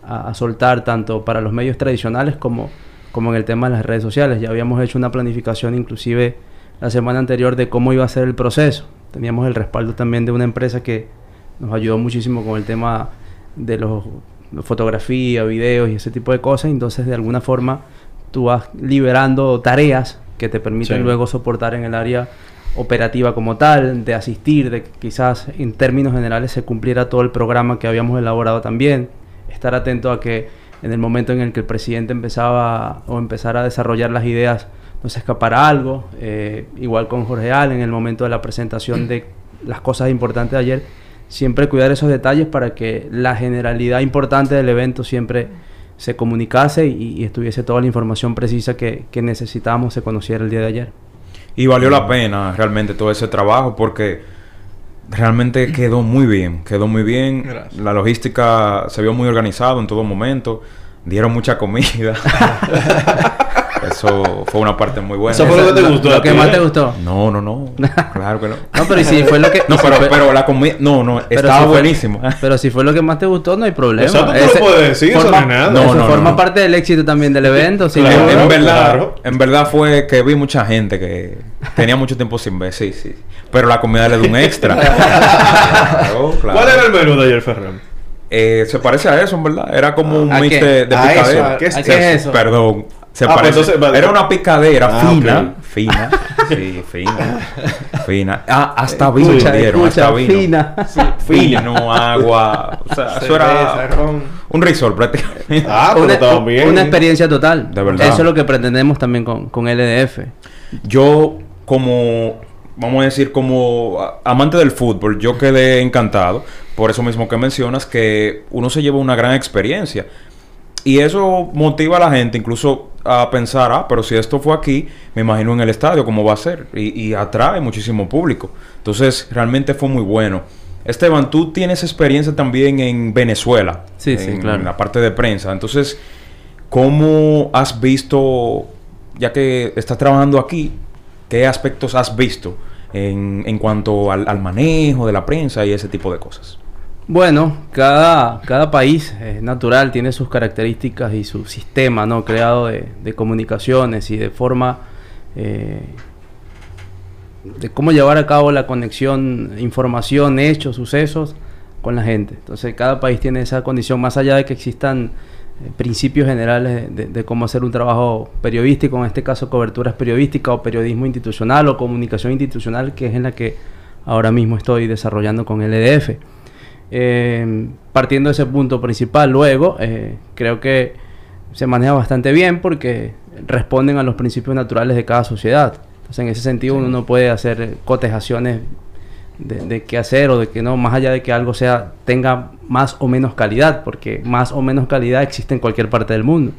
a- a soltar tanto para los medios tradicionales como, como en el tema de las redes sociales. Ya habíamos hecho una planificación inclusive la semana anterior de cómo iba a ser el proceso. Teníamos el respaldo también de una empresa que nos ayudó muchísimo con el tema de los fotografía, videos y ese tipo de cosas. Entonces, de alguna forma, tú vas liberando tareas que te permiten
Sí.
luego soportar en el área operativa como tal, de asistir, de que quizás en términos generales se cumpliera todo el programa que habíamos elaborado también, estar atento a que en el momento en el que el presidente empezaba o empezara a desarrollar las ideas no se escapara algo, eh, igual con Jorge Al en el momento de la presentación de las cosas importantes de ayer, siempre cuidar esos detalles para que la generalidad importante del evento siempre se comunicase y, estuviese toda la información precisa que, que necesitábamos se conociera el día de ayer.
Y valió la pena realmente todo ese trabajo porque realmente quedó muy bien, quedó muy bien.
Gracias.
La logística se vio muy organizado en todo momento. Dieron mucha comida. Eso fue una parte muy buena.
Eso fue lo que te gustó
Lo que más
¿eh?
te gustó.
No, no, no. Claro que no.
No, pero y si fue lo que...
No, pero, pero la comida... No, no.
pero
estaba
si fue-
buenísimo.
Pero si fue lo que más te gustó, no hay problema.
Exacto, tú lo
Ese-
puedes decir, eso
forma,
no es nada.
No,
eso
no,
forma
no.
parte del éxito también del evento.
Claro,
en, en verdad,
claro.
en verdad fue que vi mucha gente que tenía mucho tiempo sin ver, sí, sí. Pero la comida le da un extra. Claro, claro.
¿Cuál era el menú de ayer, Ferran?
Eh, se parece a eso, en verdad. Era como un
¿A
mix de, de
¿A eso?
picadera.
¿Qué es
¿A qué es eso?
Perdón. Se
Ah, pues entonces.
Era una picadera
Ah,
fina. Fina. Sí, fina. fina. Ah, hasta vino
Escucha,
dieron,
escucha,
hasta vino.
fina.
Fino, agua. O sea, eso era
ron.
un resort prácticamente.
Ah, pero
una, experiencia total.
De verdad.
Eso es lo que pretendemos también con, con LDF.
Yo, como, vamos a decir, como amante del fútbol, yo quedé encantado. Por eso mismo que mencionas que uno se lleva una gran experiencia. Y eso motiva a la gente incluso a pensar, ah, pero si esto fue aquí, me imagino en el estadio cómo va a ser. Y, y atrae muchísimo público. Entonces, realmente fue muy bueno. Esteban, tú tienes experiencia también en Venezuela.
Sí, sí,
en-
claro.
En la parte de prensa. Entonces, ¿cómo has visto, ya que estás trabajando aquí, qué aspectos has visto en, en cuanto al, al manejo de la prensa y ese tipo de cosas?
Bueno, cada, cada país es natural, tiene sus características y su sistema ¿no? creado de, de comunicaciones y de forma eh, de cómo llevar a cabo la conexión, información, hechos, sucesos con la gente. Entonces cada país tiene esa condición, más allá de que existan eh, principios generales de, de- cómo hacer un trabajo periodístico, en este caso coberturas periodísticas o periodismo institucional o comunicación institucional, que es en la que ahora mismo estoy desarrollando con LDF. Eh, partiendo de ese punto principal, luego eh, creo que se maneja bastante bien porque responden a los principios naturales de cada sociedad. Entonces, en ese sentido, uno no puede hacer eh, cotejaciones de, de qué hacer o de que no, más allá de que algo sea tenga más o menos calidad, porque más o menos calidad existe en cualquier parte del mundo.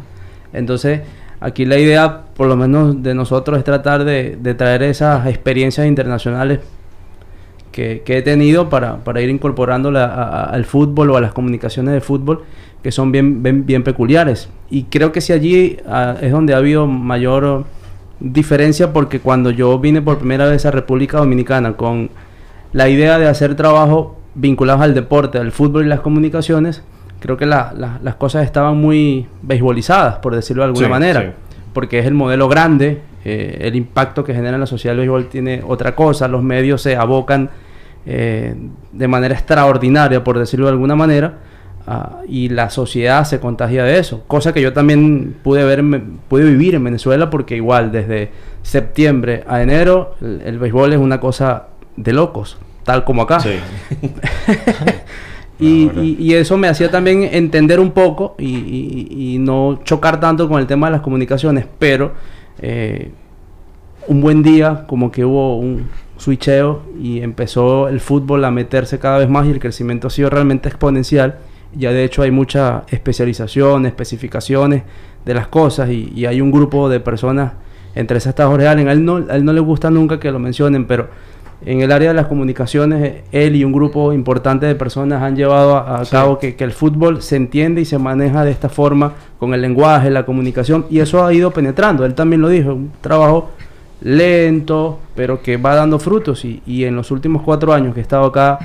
Entonces, aquí la idea, por lo menos de nosotros, es tratar de, de traer esas experiencias internacionales que, que he tenido para, para ir incorporándola a- a- al fútbol o a las comunicaciones de fútbol que son bien, bien, bien peculiares. Y creo que si allí ah, es donde ha habido mayor diferencia porque cuando yo vine por primera vez a República Dominicana con la idea de hacer trabajo vinculados al deporte, al fútbol y las comunicaciones, creo que la- la- las cosas estaban muy beisbolizadas, por decirlo de alguna
Sí,
manera,
sí.
porque es el modelo grande, eh, el impacto que genera en la sociedad del béisbol tiene otra cosa, los medios se abocan eh, de manera extraordinaria, por decirlo de alguna manera, ah, y la sociedad se contagia de eso, cosa que yo también pude ver, pude vivir en Venezuela, porque igual desde septiembre a enero el, el béisbol es una cosa de locos, tal como acá.
Sí.
Y,
bueno.
y- y eso me hacía también entender un poco y no chocar tanto con el tema de las comunicaciones, pero eh, un buen día como que hubo un switcheo y empezó el fútbol a meterse cada vez más y el crecimiento ha sido realmente exponencial. Ya de hecho hay mucha especialización, especificaciones de las cosas y, y hay un grupo de personas, entre esas está Jorge Allen, a él, no, a él no le gusta nunca que lo mencionen, pero en el área de las comunicaciones, eh, él y un grupo importante de personas han llevado a, a cabo que, que el fútbol se entiende y se maneja de esta forma con el lenguaje, la comunicación, y eso ha ido penetrando. Él también lo dijo, un trabajo lento, pero que va dando frutos. Y, y en los últimos cuatro años que he estado acá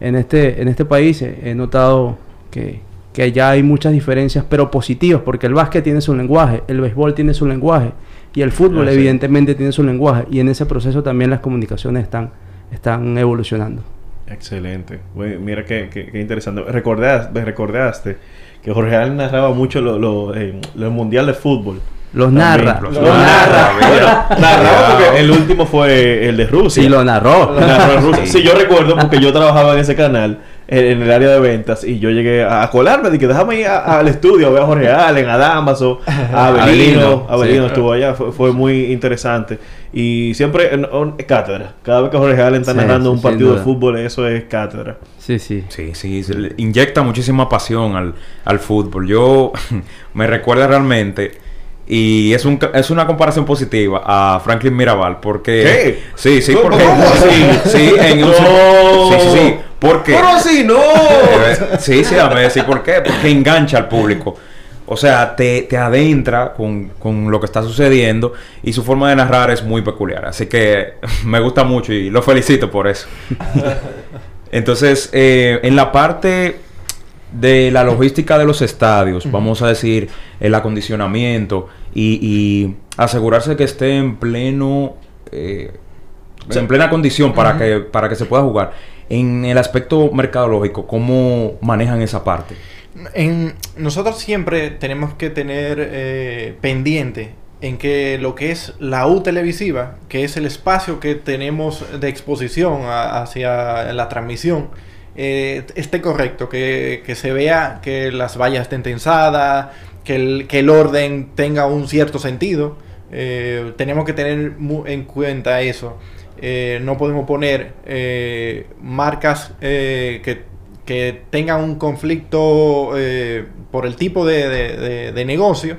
en este, en este país, he notado que, que ya hay muchas diferencias, pero positivas, porque el básquet tiene su lenguaje, el béisbol tiene su lenguaje, y el fútbol
Ah, sí.
evidentemente tiene su lenguaje, y en ese proceso también las comunicaciones están, están evolucionando.
Excelente. Mira qué, qué- qué interesante. Recordaste, recordaste que Jorge Allen narraba mucho lo, lo, eh, lo mundial de fútbol.
Los narra,
Los
lo
Lo
narra.
narra. Bueno, narraba porque el último fue el de Rusia.
Sí, lo narró.
Narró Rusia.
Sí.
Sí, yo recuerdo porque yo trabajaba en ese canal en, en el área de ventas y yo llegué a, a colarme que déjame ir a- al estudio a ver a Jorge Allen, a Damaso, a Avelino.
Avelino,
Avelino
sí.
estuvo allá, fue, fue muy interesante. Y siempre en, en cátedra. Cada vez que Jorge Allen está
Sí,
narrando un partido de fútbol, eso es cátedra.
Sí, sí.
Sí, sí, se le inyecta muchísima pasión al, al fútbol. Yo me recuerda realmente, y es, un, es una comparación positiva a Franklin Mirabal, porque...
¿Qué?
Sí, sí,
¿Cómo-
porque...
así?
Sí, en un...
No.
Sí, sí, sí, porque...
Pero así no.
Sí, sí, dame decir por qué. Porque engancha al público. O sea, te, te adentra con, con lo que está sucediendo y su forma de narrar es muy peculiar. Así que me gusta mucho y lo felicito por eso. Entonces, eh, en la parte de la logística de los estadios, vamos a decir, el acondicionamiento y, y asegurarse que esté en pleno... eh, en plena condición para que para que se pueda jugar. En el aspecto mercadológico, ¿cómo manejan esa parte?
En- nosotros siempre tenemos que tener eh, pendiente en que lo que es la U televisiva, que es el espacio que tenemos de exposición a- hacia la transmisión, eh, esté correcto, que, que se vea que las vallas estén tensadas, que el, que el orden tenga un cierto sentido. Eh, tenemos que tener en cuenta eso. Eh, no podemos poner marcas que, que tengan un conflicto por el tipo de, negocio.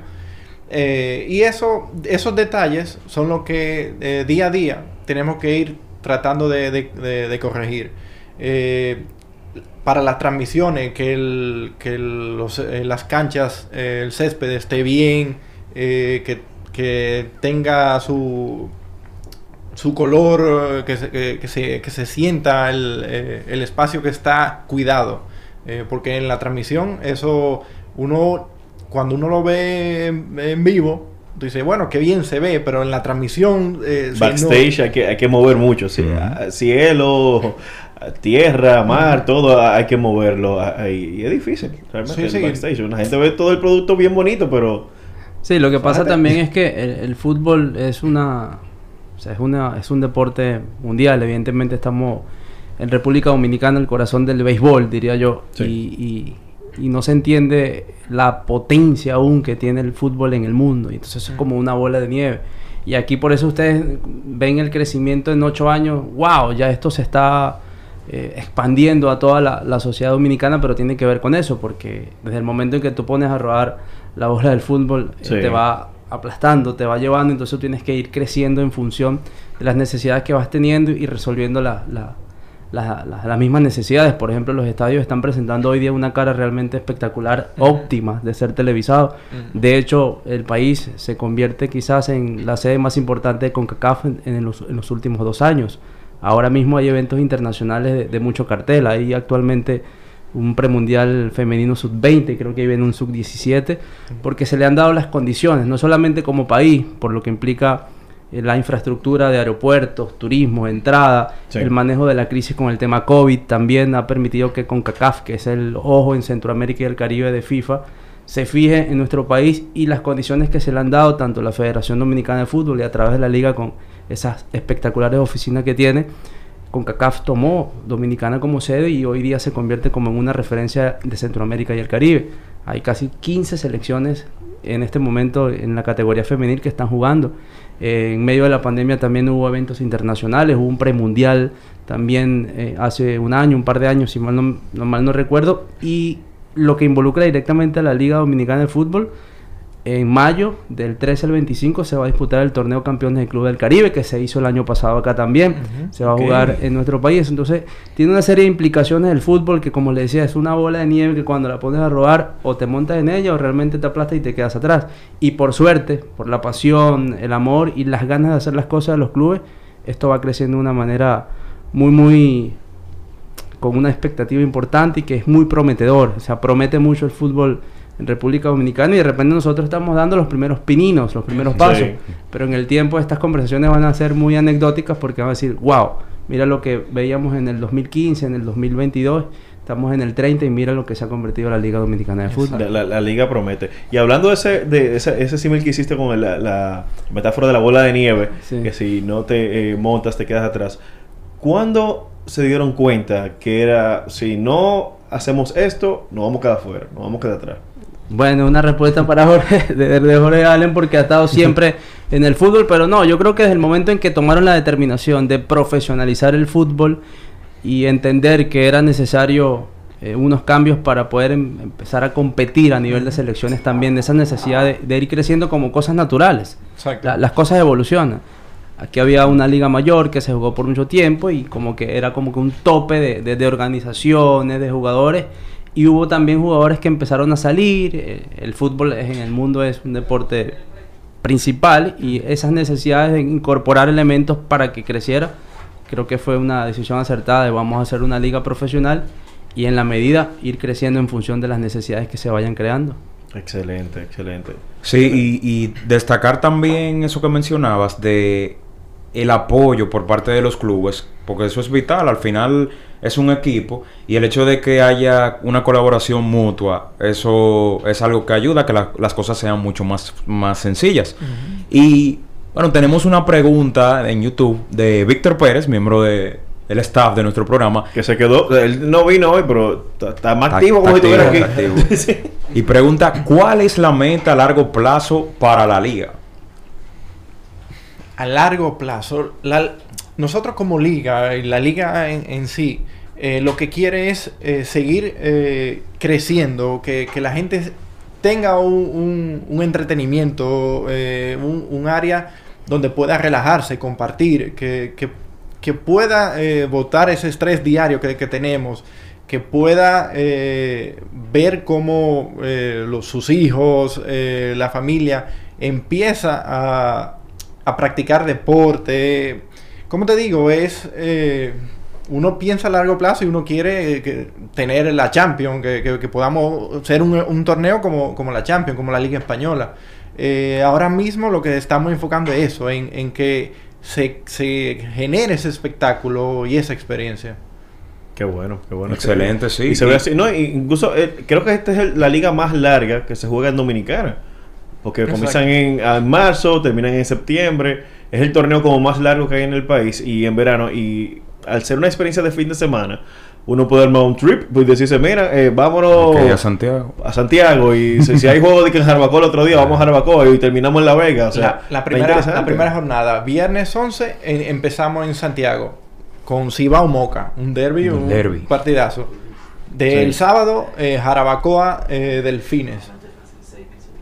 Y eso, esos detalles son los que día a día tenemos que ir tratando de, corregir. Para las transmisiones, que, el, que el- los- eh, las canchas, eh, el césped esté bien, eh, que, que tenga su, su color, que se, que, que se, que se sienta el, eh, el espacio que está cuidado. Eh, porque en la transmisión, eso uno, cuando uno lo ve en, en vivo, tú dices, bueno, qué bien se ve, pero en la transmisión... eh, si no-
Backstage hay, que, hay que mover mucho. sí. Ah, Cielo, tierra, mar, todo hay que moverlo. Y es difícil. Realmente,
Sí,
el
sí.
backstage. La gente ve todo el producto bien bonito, pero...
Sí, lo que pasa también es que el, el fútbol es una, o sea, es una, es un deporte mundial. Evidentemente estamos en República Dominicana, el corazón del béisbol, diría yo,
Sí.
y, y- y no se entiende la potencia aún que tiene el fútbol en el mundo. Y entonces es como una bola de nieve. Y aquí por eso ustedes ven el crecimiento en ocho años. ¡Wow! Ya esto se está eh, expandiendo a toda la, la sociedad dominicana, pero tiene que ver con eso, porque desde el momento en que tú pones a rodar la bola del fútbol, eh, te va aplastando, te va llevando, entonces tienes que ir creciendo en función de las necesidades que vas teniendo y resolviendo la- la- las, mismas necesidades. Por ejemplo, los estadios están presentando hoy día una cara realmente espectacular, óptima de ser televisado. De hecho, el país se convierte quizás en la sede más importante de CONCACAF en, en los, en los últimos dos años. Ahora mismo hay eventos internacionales de, de mucho cartel. Hay actualmente un premundial femenino sub-20, creo que viene un sub-17, porque se le han dado las condiciones, no solamente como país, por lo que implica eh, la infraestructura de aeropuertos, turismo, entrada,
Sí.
el manejo de la crisis con el tema COVID, también ha permitido que CONCACAF, que es el ojo en Centroamérica y el Caribe de FIFA, se fije en nuestro país y las condiciones que se le han dado tanto la Federación Dominicana de Fútbol y a través de la liga con esas espectaculares oficinas que tiene. CONCACAF tomó Dominicana como sede y hoy día se convierte como en una referencia de Centroamérica y el Caribe. Hay casi 15 selecciones en este momento en la categoría femenil que están jugando. Eh, en medio de la pandemia también hubo eventos internacionales, hubo un premundial también eh, hace un año, un par de años, si mal no mal no recuerdo, y lo que involucra directamente a la Liga Dominicana de Fútbol. En mayo, del 13 al 25, se va a disputar el torneo Campeones del Club del Caribe, que se hizo el año pasado acá también. Se va a jugar en nuestro país. Entonces, tiene una serie de implicaciones del fútbol que, como le decía, es una bola de nieve que cuando la pones a rodar, o te montas en ella o realmente te aplastas y te quedas atrás. Y por suerte, por la pasión, el amor y las ganas de hacer las cosas de los clubes, esto va creciendo de una manera muy, muy con una expectativa importante y que es muy prometedor. O sea, promete mucho el fútbol en República Dominicana y de repente nosotros estamos dando los primeros pininos, los primeros
Sí.
pasos. Pero en el tiempo estas conversaciones van a ser muy anecdóticas porque van a decir, wow, mira lo que veíamos en el 2015, en el 2022, estamos en el 30 y mira lo que se ha convertido la Liga Dominicana de Fútbol.
La, la- la liga promete. Y hablando de ese, de ese, ese símil que hiciste con la, la metáfora de la bola de nieve,
Sí.
que si no te eh, montas te quedas atrás. ¿Cuándo se dieron cuenta que era, si no hacemos esto, nos vamos a quedar afuera, nos vamos a quedar atrás?
Bueno, una respuesta para Jorge, de, de Jorge Allen porque ha estado siempre en el fútbol, pero no, yo creo que desde el momento en que tomaron la determinación de profesionalizar el fútbol y entender que era necesario eh, unos cambios para poder em- empezar a competir a nivel de selecciones también, de esa necesidad de, de ir creciendo como cosas naturales.
Exacto.
La- las cosas evolucionan. Aquí había una liga mayor que se jugó por mucho tiempo y como que era como que un tope de, de- de organizaciones, de jugadores. Y hubo también jugadores que empezaron a salir. eh, El fútbol es- en el mundo es un deporte principal y esas necesidades de incorporar elementos para que creciera, creo que fue una decisión acertada de vamos a hacer una liga profesional y en la medida ir creciendo en función de las necesidades que se vayan creando.
Excelente, excelente.
Sí, y, y destacar también eso que mencionabas de el apoyo por parte de los clubes, porque eso es vital, al final es un equipo y el hecho de que haya una colaboración mutua, eso es algo que ayuda a que la- las cosas sean mucho más, más sencillas. Y bueno, tenemos una pregunta en YouTube de Víctor Pérez, miembro de, del staff de nuestro programa,
Que se quedó, él no vino hoy, pero está- más activo como si estuviera aquí. Sí.
y pregunta, ¿cuál es la meta a largo plazo para la liga?
A largo plazo, la- nosotros como liga, y la liga en, sí, eh, lo que quiere es eh, seguir eh, creciendo, que, que la gente tenga un, un- entretenimiento, un, área donde pueda relajarse, compartir, que, que- que pueda botar ese estrés diario que, que tenemos, que pueda ver cómo los, sus hijos, la familia empieza a, a practicar deporte. ¿Cómo te digo? Es eh, uno piensa a largo plazo y uno quiere eh, que- tener la Champions, que, que- que podamos ser un, un torneo como, como la Champions, como la Liga Española. Eh, ahora mismo lo que estamos enfocando es eso, en, en que se, se genere ese espectáculo y esa experiencia.
Qué bueno, qué bueno.
Excelente, sí.
Y se ve así, no, incluso eh, creo que esta es el- la liga más larga que se juega en Dominicana. Porque
Exacto.
comienzan en, en marzo, terminan en septiembre. Es el torneo como más largo que hay en el país y en verano. Y al ser una experiencia de fin de semana, uno puede armar un trip y decirse, mira, eh, vámonos
a Santiago.
a Santiago. Y si, si hay juego de que en Jarabacoa el otro día, vamos a Jarabacoa y terminamos en La Vega. O sea,
la, primera, la primera jornada, viernes 11, en- empezamos en Santiago con Cibao Moca, un derby,
Un
un,
derbi.
partidazo. Del
Sí.
sábado, eh, Jarabacoa, eh, Delfines.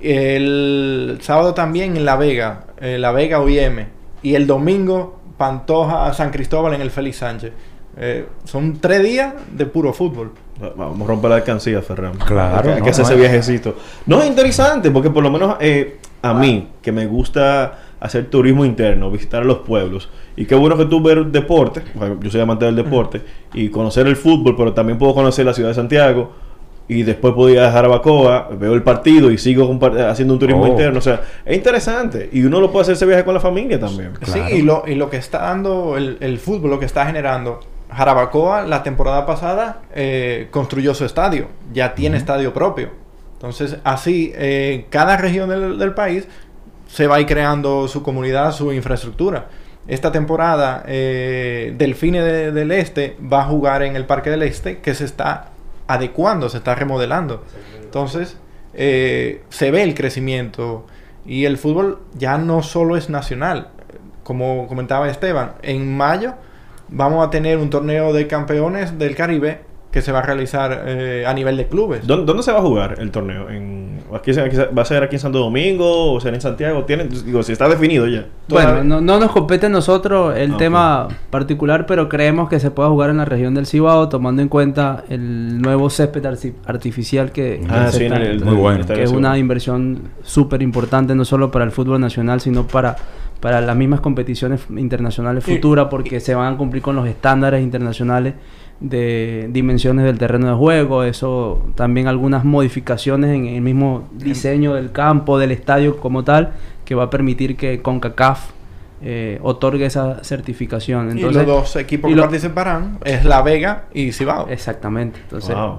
El sábado también en La Vega, eh, La Vega OIM. Y el domingo, Pantoja, San Cristóbal en el Félix Sánchez. Eh, son tres días de puro fútbol.
Va- Vamos a romper la alcancía, Ferran.
Claro,
Hay que, hay
no,
que hacer
no,
ese viajecito. No, es interesante, porque por lo menos eh, a mí, que me gusta hacer turismo interno, visitar los pueblos. Y qué bueno que tú ver deporte, bueno, yo soy amante del deporte, y conocer el fútbol, pero también puedo conocer la ciudad de Santiago. Y después puedo ir a Jarabacoa, veo el partido y sigo haciendo un turismo
Oh.
interno. O sea, es interesante. Y uno lo puede hacer ese viaje con la familia también.
Sí, y lo, y lo que está dando el, el fútbol, lo que está generando. Jarabacoa la temporada pasada eh, construyó su estadio, ya tiene estadio propio. Entonces, así, eh, cada región del, del país se va a ir creando su comunidad, su infraestructura. Esta temporada, eh, Delfine de- del Este va a jugar en el Parque del Este, que se está adecuando, se está remodelando. Entonces, eh, se ve el crecimiento y el fútbol ya no solo es nacional. Como comentaba Esteban, en mayo vamos a tener un torneo de campeones del Caribe que se va a realizar eh, a nivel de clubes.
¿Dónde, dónde se va a jugar el torneo? ¿En, aquí, aquí- ¿Va a ser aquí en Santo Domingo o será en Santiago? ¿Tiene, digo, si está definido ya.
Bueno, no, no nos compete a nosotros el
Ah,
tema particular, pero creemos que se puede jugar en la región del Cibao, tomando en cuenta el nuevo césped arti- artificial que,
Ah, en
está-
el,
Muy bueno.
que es una inversión súper importante no solo para el fútbol nacional, sino para, para las mismas competiciones internacionales futuras, porque se van a cumplir con los estándares internacionales de dimensiones del terreno de juego, eso también algunas modificaciones en el mismo diseño del campo, del estadio como tal, que va a permitir que CONCACAF eh, otorgue esa certificación. Entonces,
y los dos equipos
y
que
lo-
participarán es La Vega y Cibao.
Exactamente. Entonces,
Wow.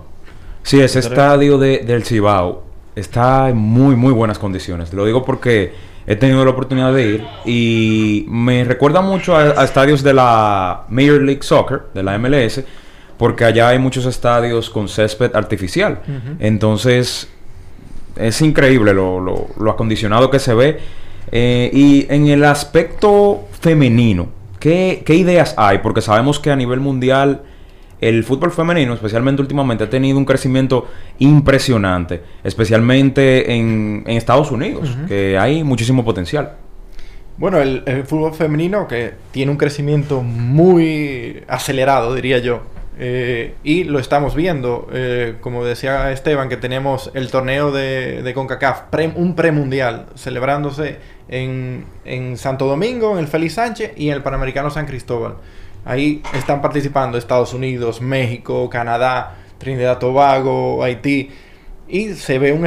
Sí, ese estadio de- del Cibao está en muy, muy buenas condiciones. Lo digo porque he tenido la oportunidad de ir y me recuerda mucho a, a estadios de la Major League Soccer, de la MLS, porque allá hay muchos estadios con césped artificial. Entonces, es increíble lo, lo- lo acondicionado que se ve. Eh, y en el aspecto femenino, ¿qué, qué ideas hay? Porque sabemos que a nivel mundial el fútbol femenino, especialmente últimamente, ha tenido un crecimiento impresionante, especialmente en, en Estados Unidos, que hay muchísimo potencial.
Bueno, el, el fútbol femenino que tiene un crecimiento muy acelerado, diría yo. Eh, y lo estamos viendo, eh, como decía Esteban, que tenemos el torneo de, de CONCACAF, un premundial, celebrándose en, en Santo Domingo, en el Félix Sánchez y en el Panamericano San Cristóbal. Ahí están participando Estados Unidos, México, Canadá, Trinidad Tobago, Haití. Y se ve un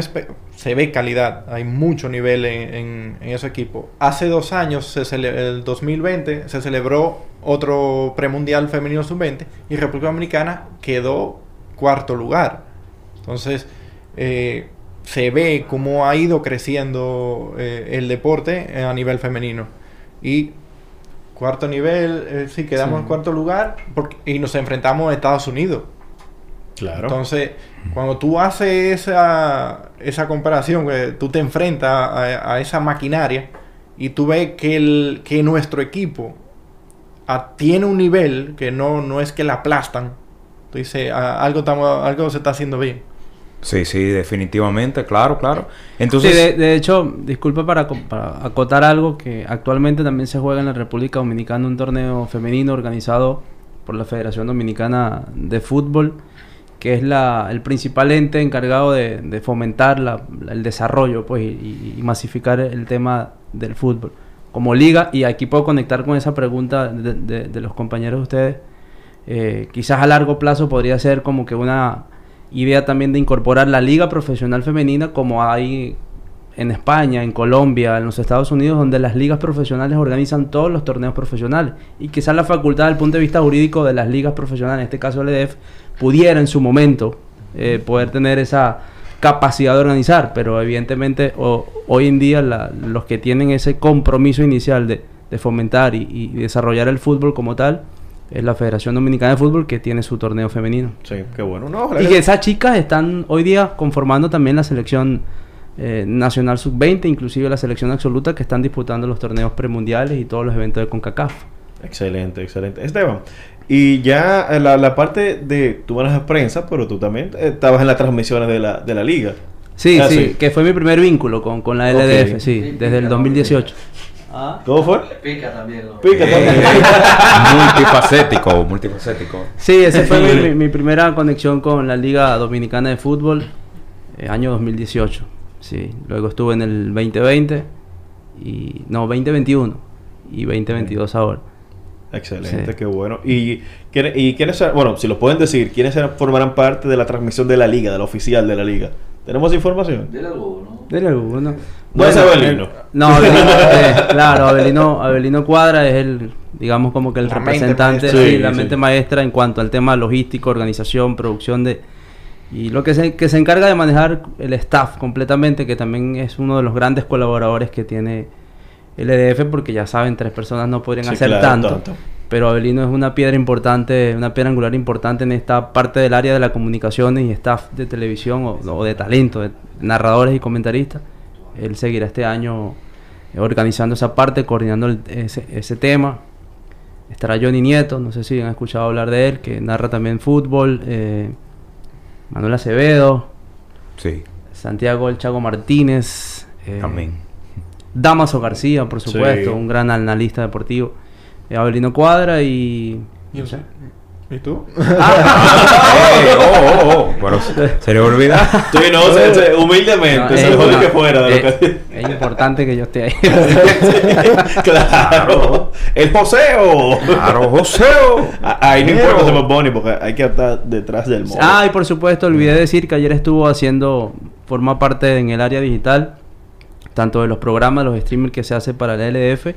se ve calidad, hay mucho nivel en, en, en ese equipo. Hace dos años, se el 2020, se celebró otro premundial femenino sub-20 y República Dominicana quedó cuarto lugar. Entonces, eh, se ve cómo ha ido creciendo eh, el deporte eh, a nivel femenino. Y cuarto nivel, eh, sí, quedamos
Sí.
en cuarto lugar porque, y nos enfrentamos a Estados Unidos.
Claro.
Entonces, cuando tú haces esa, esa comparación, que tú te enfrentas a, a esa maquinaria y tú ves que, el, que nuestro equipo tiene un nivel que no, no es que la aplastan, tú dices, ah, algo, algo se está haciendo bien.
Sí, sí, definitivamente, claro, claro.
Sí,
Entonces,
de, de hecho, disculpa para, co- para acotar algo que actualmente también se juega en la República Dominicana un torneo femenino organizado por la Federación Dominicana de Fútbol, que es la, el principal ente encargado de, de fomentar la- la- el desarrollo pues, y, y masificar el tema del fútbol como liga. Y aquí puedo conectar con esa pregunta de, de- de los compañeros de ustedes. Eh, quizás a largo plazo podría ser como que una idea también de incorporar la liga profesional femenina como hay en España, en Colombia, en los Estados Unidos, donde las ligas profesionales organizan todos los torneos profesionales. Y quizás la facultad, desde el punto de vista jurídico de las ligas profesionales, en este caso el EDF, pudiera en su momento eh, poder tener esa capacidad de organizar, pero evidentemente o- hoy en día la- los que tienen ese compromiso inicial de, de fomentar y, y desarrollar el fútbol como tal, es la Federación Dominicana de Fútbol que tiene su torneo femenino.
Sí, qué bueno. No,
Y
que
esas chicas están hoy día conformando también la selección eh, nacional sub-20, inclusive la selección absoluta, que están disputando los torneos premundiales y todos los eventos de CONCACAF.
Excelente, excelente. Esteban, y ya eh, la, la parte de... Tú manejas prensa, pero tú también eh, estabas en las transmisiones de la, de la liga.
Sí,
Ah,
sí,
sí.
que fue mi primer vínculo con, con la. LDF, sí, desde el 2018. Ah.
¿Cómo fue?
Pica también. ¿no?
Pica
Eh,
también.
multifacético, multifacético.
Sí, esa fue mi, mi- mi primera conexión con la Liga Dominicana de Fútbol, eh, año 2018. Sí, luego estuve en el 2020 y no 2021 y 2022 ahora.
Excelente,
Sí.
qué bueno. ¿Y, quién- y quiénes, bueno, si lo pueden decir, quiénes formarán parte de la transmisión de la liga, de la oficial de la liga? ¿Tenemos información?
Dile algo, ¿no?
Dele alguno.
No es Abelino.
eh, no, Abelino, eh, claro, Abelino, Abelino Cuadra es el, digamos como que el
La mente
representante, sí,
Sí,
la
sí.
mente maestra en cuanto al tema logístico, organización, producción de y lo que se, que se encarga de manejar el staff completamente, que también es uno de los grandes colaboradores que tiene el EDF, porque ya saben, tres personas no podrían
Sí,
hacer
claro,
tanto.
tanto.
Pero Abelino es una piedra importante, una piedra angular importante en esta parte del área de la comunicación y staff de televisión o, o de talento, de narradores y comentaristas. Él seguirá este año organizando esa parte, coordinando el- ese, ese tema. Estará Johnny Nieto, no sé si han escuchado hablar de él, que narra también fútbol. eh, Manuel Acevedo,
Sí,
Santiago El Chago Martínez. eh,
amén.
Damaso García, por supuesto,
Sí.
un gran analista deportivo. eh, Abelino Cuadra y...
¿Y, usted? ¿Y tú?
Eh, oh, oh, oh, pero se- le olvida.
Sí, no, se- se- humildemente,
No,
se
no,
que fuera de lo
eh,
que...
Es importante que yo esté ahí.
claro. El poseo.
Claro, Joseo.
Ah, Ahí no importa se me pone porque hay que estar detrás del modo.
ah, y por supuesto, olvidé decir que ayer estuvo haciendo, forma parte en el área digital, tanto de los programas, los streamers que se hace para el LDF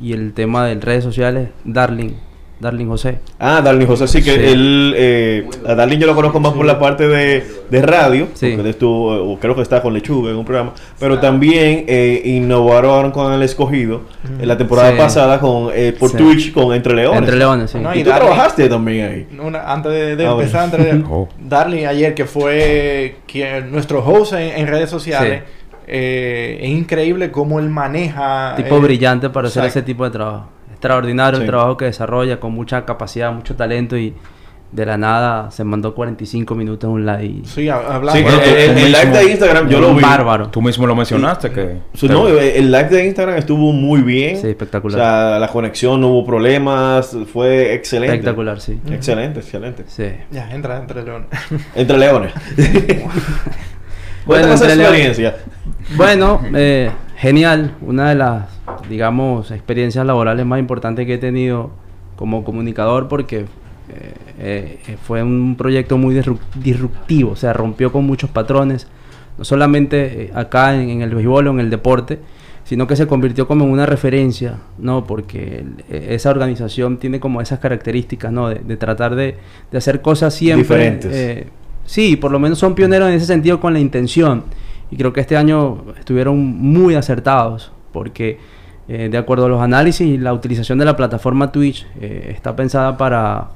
y el tema de redes sociales, Darling, Darling José.
Ah, Darling José, sí que
Sí.
él, eh, a Darling yo lo conozco más por la parte de, de radio,
Sí.
porque él estuvo, creo que está con Lechuga en un programa, pero también eh, innovaron con el escogido en la temporada
Sí.
pasada con eh, por
Sí.
Twitch con Entre Leones.
Entre Leones, sí.
No,
Y,
y
tú
Darling-
trabajaste también ahí.
Una- antes de, de
Ah,
empezar,
bueno.
antes de-
Oh.
Darling ayer, que fue quien, nuestro host en, en redes sociales,
Sí.
Eh, es increíble cómo él maneja...
tipo
eh,
brillante para hacer ese tipo de trabajo. Extraordinario
Sí.
el trabajo que desarrolla con mucha capacidad, mucho talento y de la nada se mandó 45 minutos en un live. y-
Sí, ha- hablando...
Sí,
Bueno,
el,
tú-
el- el live de Instagram yo lo vi.
bárbaro.
Tú mismo lo mencionaste que...
Su- no, eh, el live de Instagram estuvo muy bien.
Sí, espectacular.
O sea, la conexión no hubo problemas, fue excelente.
Espectacular, sí.
Excelente, excelente.
Sí.
Ya, entra entre leones.
Entre leones.
Bueno, entre
experiencia.
Bueno, eh, genial. Una de las, digamos, experiencias laborales más importantes que he tenido como comunicador porque eh, eh, fue un proyecto muy disru- disruptivo, o sea, rompió con muchos patrones, no solamente eh, acá en, en el béisbol o en el deporte, sino que se convirtió como en una referencia, ¿no? Porque eh, esa organización tiene como esas características, ¿no? De, de tratar de, de hacer cosas siempre...
Diferentes.
eh, sí, por lo menos son pioneros en ese sentido con la intención. Y creo que este año estuvieron muy acertados, porque eh, de acuerdo a los análisis, la utilización de la plataforma Twitch eh, está pensada para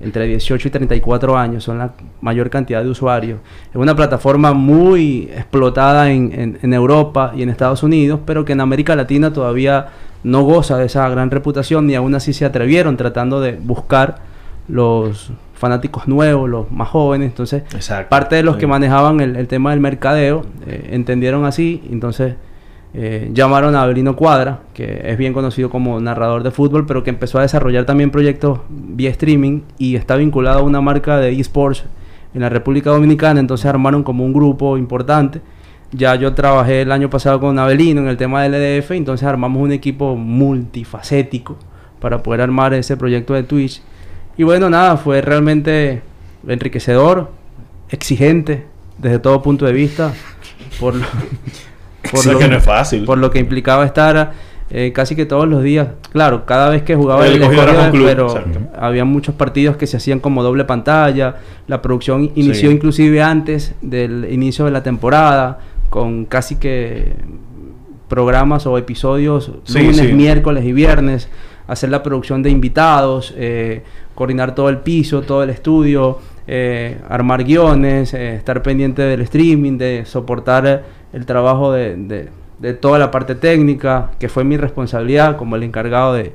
entre 18 y 34 años, son la mayor cantidad de usuarios. Es una plataforma muy explotada en, en- en Europa y en Estados Unidos, pero que en América Latina todavía no goza de esa gran reputación, ni aún así se atrevieron tratando de buscar los fanáticos nuevos, los más jóvenes. Entonces,
Exacto.
parte de los que manejaban el, el tema del mercadeo eh, entendieron así, entonces eh, llamaron a Abelino Cuadra, que es bien conocido como narrador de fútbol, pero que empezó a desarrollar también proyectos vía streaming y está vinculado a una marca de esports en la República Dominicana, entonces armaron como un grupo importante. Ya yo trabajé el año pasado con Abelino en el tema del EDF, entonces armamos un equipo multifacético para poder armar ese proyecto de Twitch. Y bueno, nada, fue realmente enriquecedor, exigente desde todo punto de vista, por lo,
Sé que no es fácil.
por lo que implicaba estar eh, casi que todos los días. Claro, cada vez que jugaba
El
el,
club,
pero
exacto.
había muchos partidos que se hacían como doble pantalla. La producción inició
Sí.
inclusive antes del inicio de la temporada, con casi que programas o episodios
Sí,
lunes,
sí.
miércoles y viernes, hacer la producción de invitados, eh, coordinar todo el piso, todo el estudio, eh, armar guiones, eh, estar pendiente del streaming, de soportar el trabajo de, de- de toda la parte técnica, que fue mi responsabilidad como el encargado de,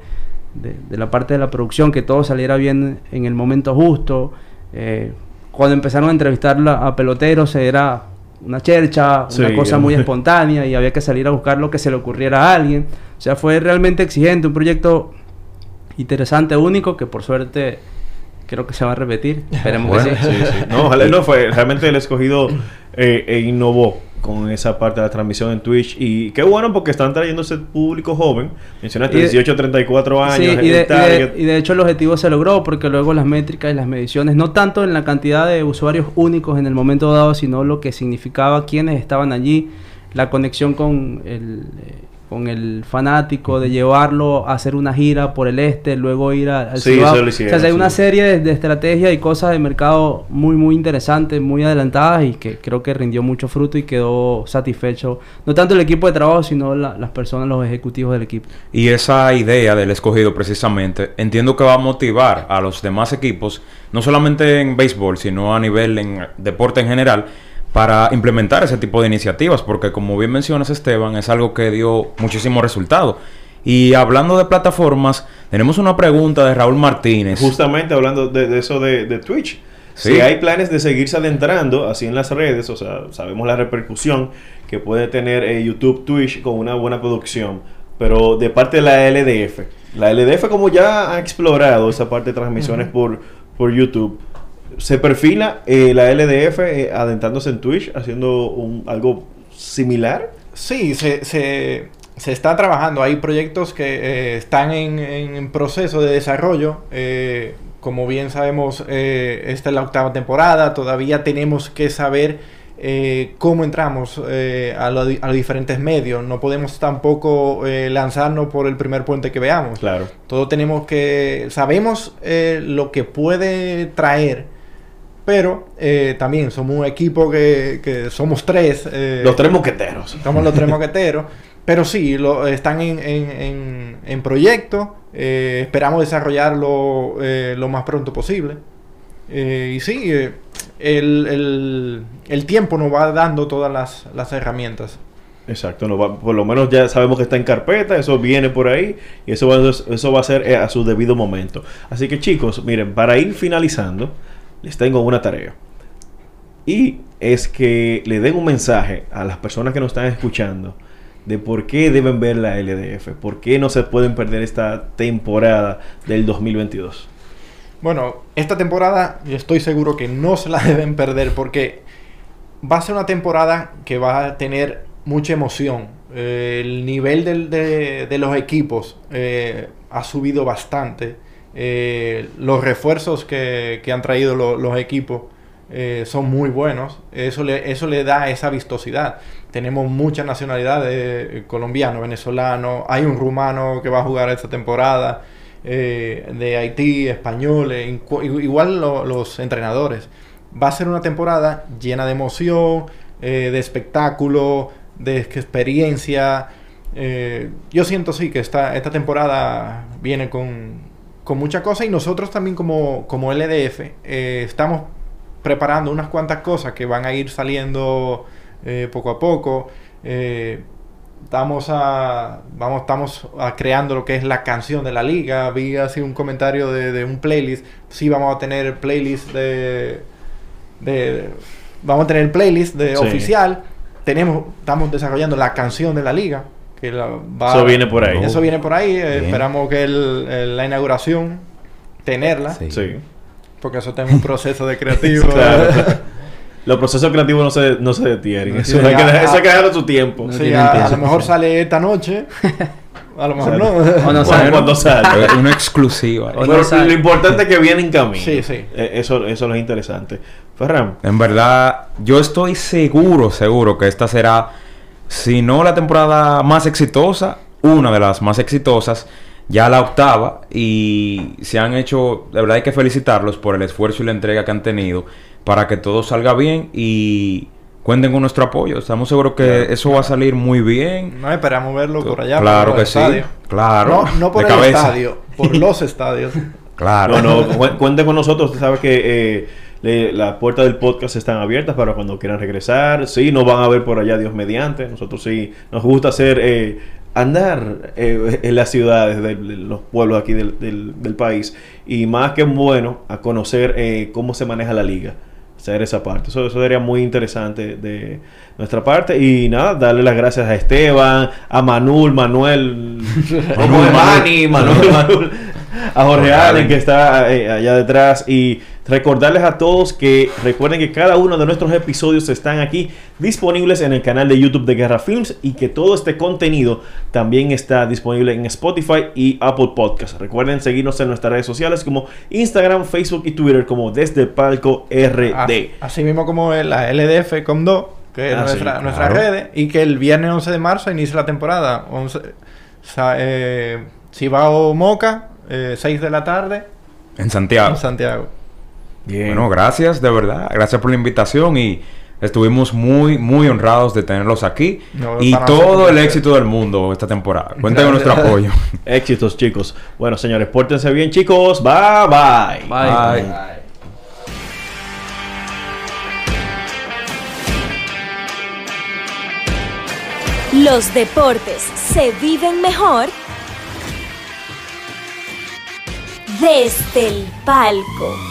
de- la parte de la producción, que todo saliera bien en el momento justo. Eh, cuando empezaron a entrevistar a peloteros era una chercha, una
Sí,
cosa muy- espontánea y había que salir a buscar lo que se le ocurriera a alguien. O sea, fue realmente exigente, un proyecto interesante, único, que por suerte creo que se va a repetir. Esperemos
Bueno,
que sí.
Sí, sí. No, ojalá no fue. Realmente el escogido eh, eh, innovó con esa parte de la transmisión en Twitch. Y qué bueno porque están trayendo ese público joven. Mencionaste
Y de-
18 a 34 años.
Sí, y de, y de-
target.
y de hecho el objetivo se logró porque luego las métricas y las mediciones, no tanto en la cantidad de usuarios únicos en el momento dado, sino lo que significaba quienes estaban allí, la conexión con el, eh, con el fanático, de llevarlo a hacer una gira por el este, luego ir a- al
Sí,
Cibao.
eso lo hicieron,
O sea, hay una serie de, de estrategias y cosas de mercado muy, muy interesantes, muy adelantadas y que creo que rindió mucho fruto y quedó satisfecho, no tanto el equipo de trabajo, sino la- las personas, los ejecutivos del equipo.
Y esa idea del escogido precisamente, entiendo que va a motivar a los demás equipos, no solamente en béisbol, sino a nivel en deporte en general, para implementar ese tipo de iniciativas, porque como bien mencionas Esteban, es algo que dio muchísimo resultado. Y hablando de plataformas, tenemos una pregunta de Raúl Martínez.
Justamente hablando de, de eso de, de Twitch.
Sí.
Si hay planes de seguirse adentrando así en las redes, o sea, sabemos la repercusión que puede tener eh, YouTube Twitch con una buena producción, pero de parte de la LDF. La LDF como ya ha explorado esa parte de transmisiones por, por YouTube, se perfila eh, la LDF eh, adentrándose en Twitch, haciendo un, algo similar.
Sí, se, se, se está trabajando. Hay proyectos que eh, están en, en proceso de desarrollo. Eh, como bien sabemos, esta es la octava temporada. Todavía tenemos que saber cómo entramos a, lo a los diferentes medios. No podemos tampoco lanzarnos por el primer puente que veamos.
Claro.
Todo tenemos que... Sabemos lo que puede traer, pero eh, también somos un equipo que, que somos tres. eh,
Los tres moqueteros.
somos los tres moqueteros. Pero sí, lo, están en, en, en, en proyecto. eh, esperamos desarrollarlo lo más pronto posible. Y sí, el, el, el tiempo nos va dando todas las, las herramientas.
Exacto, no va- por lo menos ya sabemos que está en carpeta, eso viene por ahí y eso va, eso va a ser a su debido momento. Así que chicos, miren, para ir finalizando, les tengo una tarea. Y es que le den un mensaje a las personas que nos están escuchando de por qué deben ver la LDF, por qué no se pueden perder esta temporada del 2022.
Bueno, esta temporada estoy seguro que no se la deben perder porque va a ser una temporada que va a tener mucha emoción. Eh, el nivel de los equipos eh, ha subido bastante. Eh, los refuerzos que, que han traído lo- los equipos eh, son muy buenos. Eso le, eso le da esa vistosidad. Tenemos muchas nacionalidades, eh, colombiano, venezolano, hay un rumano que va a jugar esta temporada, de Haití, español, incu- igual lo- los entrenadores. Va a ser una temporada llena de emoción, de espectáculo, de experiencia. Yo siento sí que esta, esta temporada viene con, con mucha cosa y nosotros también como, como LDF eh, estamos preparando unas cuantas cosas que van a ir saliendo eh, poco a poco. Eh, estamos a, vamos, estamos a creando lo que es la canción de la liga. Vi así un comentario de, de un playlist. Sí, vamos a tener playlist de, de vamos a tener playlist de
Sí.
oficial. Tenemos, estamos desarrollando la canción de la liga. Que la va-
Eso viene por ahí.
Eso viene por ahí. eh,
Bien.
esperamos que el- el- la inauguración tenerla.
Sí.
Sí.
Porque eso tengo un proceso de creativo.
Claro. Los procesos creativos no se, no se detienen.
No
Eso,
tiene
hay que,
nada.
eso hay que darle su tiempo.
No
Sí,
tiene
a, lo mejor sale esta noche. A lo mejor
Sale.
no.
O no sale,
cuando salga.
Eh, Una exclusiva.
O
Pero
sale.
lo importante es que viene en camino.
Sí, sí.
Eh, Eso, eso es interesante. Ferran,
En verdad, yo estoy seguro, seguro que esta será, si no la temporada más exitosa, una de las más exitosas, ya la octava, y se han hecho, de verdad hay que felicitarlos por el esfuerzo y la entrega que han tenido para que todo salga bien y cuenten con nuestro apoyo. Estamos seguros que eso va a salir muy bien.
No esperamos verlo por allá.
claro
por
que
el
sí,
estadio.
claro.
No, no por
de
el
cabeza.
estadio, por los estadios.
Claro.
no, no, cu- cuenten con nosotros. Usted sabe que eh, las puertas del podcast están abiertas para cuando quieran regresar. Sí, nos van a ver por allá, Dios mediante. Nosotros sí nos gusta hacer eh, andar eh, en las ciudades, de, de los pueblos aquí del, del- del país. Y más que bueno, a conocer eh, cómo se maneja la liga. hacer esa parte. Eso, eso sería muy interesante de nuestra parte. Y nada, darle las gracias a Esteban, a Manul, Manuel, como es Manny, Manuel, Manuel, a Jorge Allen. que está eh, allá detrás y recordarles a todos que recuerden que cada uno de nuestros episodios están aquí disponibles en el canal de YouTube de Guerra Films y que todo este contenido también está disponible en Spotify y Apple Podcasts. Recuerden seguirnos en nuestras redes sociales como Instagram, Facebook y Twitter como Desde el Palco RD.
Así, así mismo como la LDF com 2, que es
Ah, sí,
nuestra,
claro.
nuestras redes, y que el viernes 11 de marzo inicia la temporada. 11, sa- eh, Cibao Moca, eh, 6 de la tarde,
En Santiago.
en Santiago.
Bien.
Bueno, gracias, de verdad. Gracias por la invitación y estuvimos muy, muy honrados de tenerlos aquí.
No,
y todo el éxito del mundo esta temporada. Cuenten con nuestro apoyo.
Éxitos, chicos. Bueno, señores, pórtense bien, chicos. Bye, bye.
Bye.
Bye.
Los deportes se viven mejor desde el palco.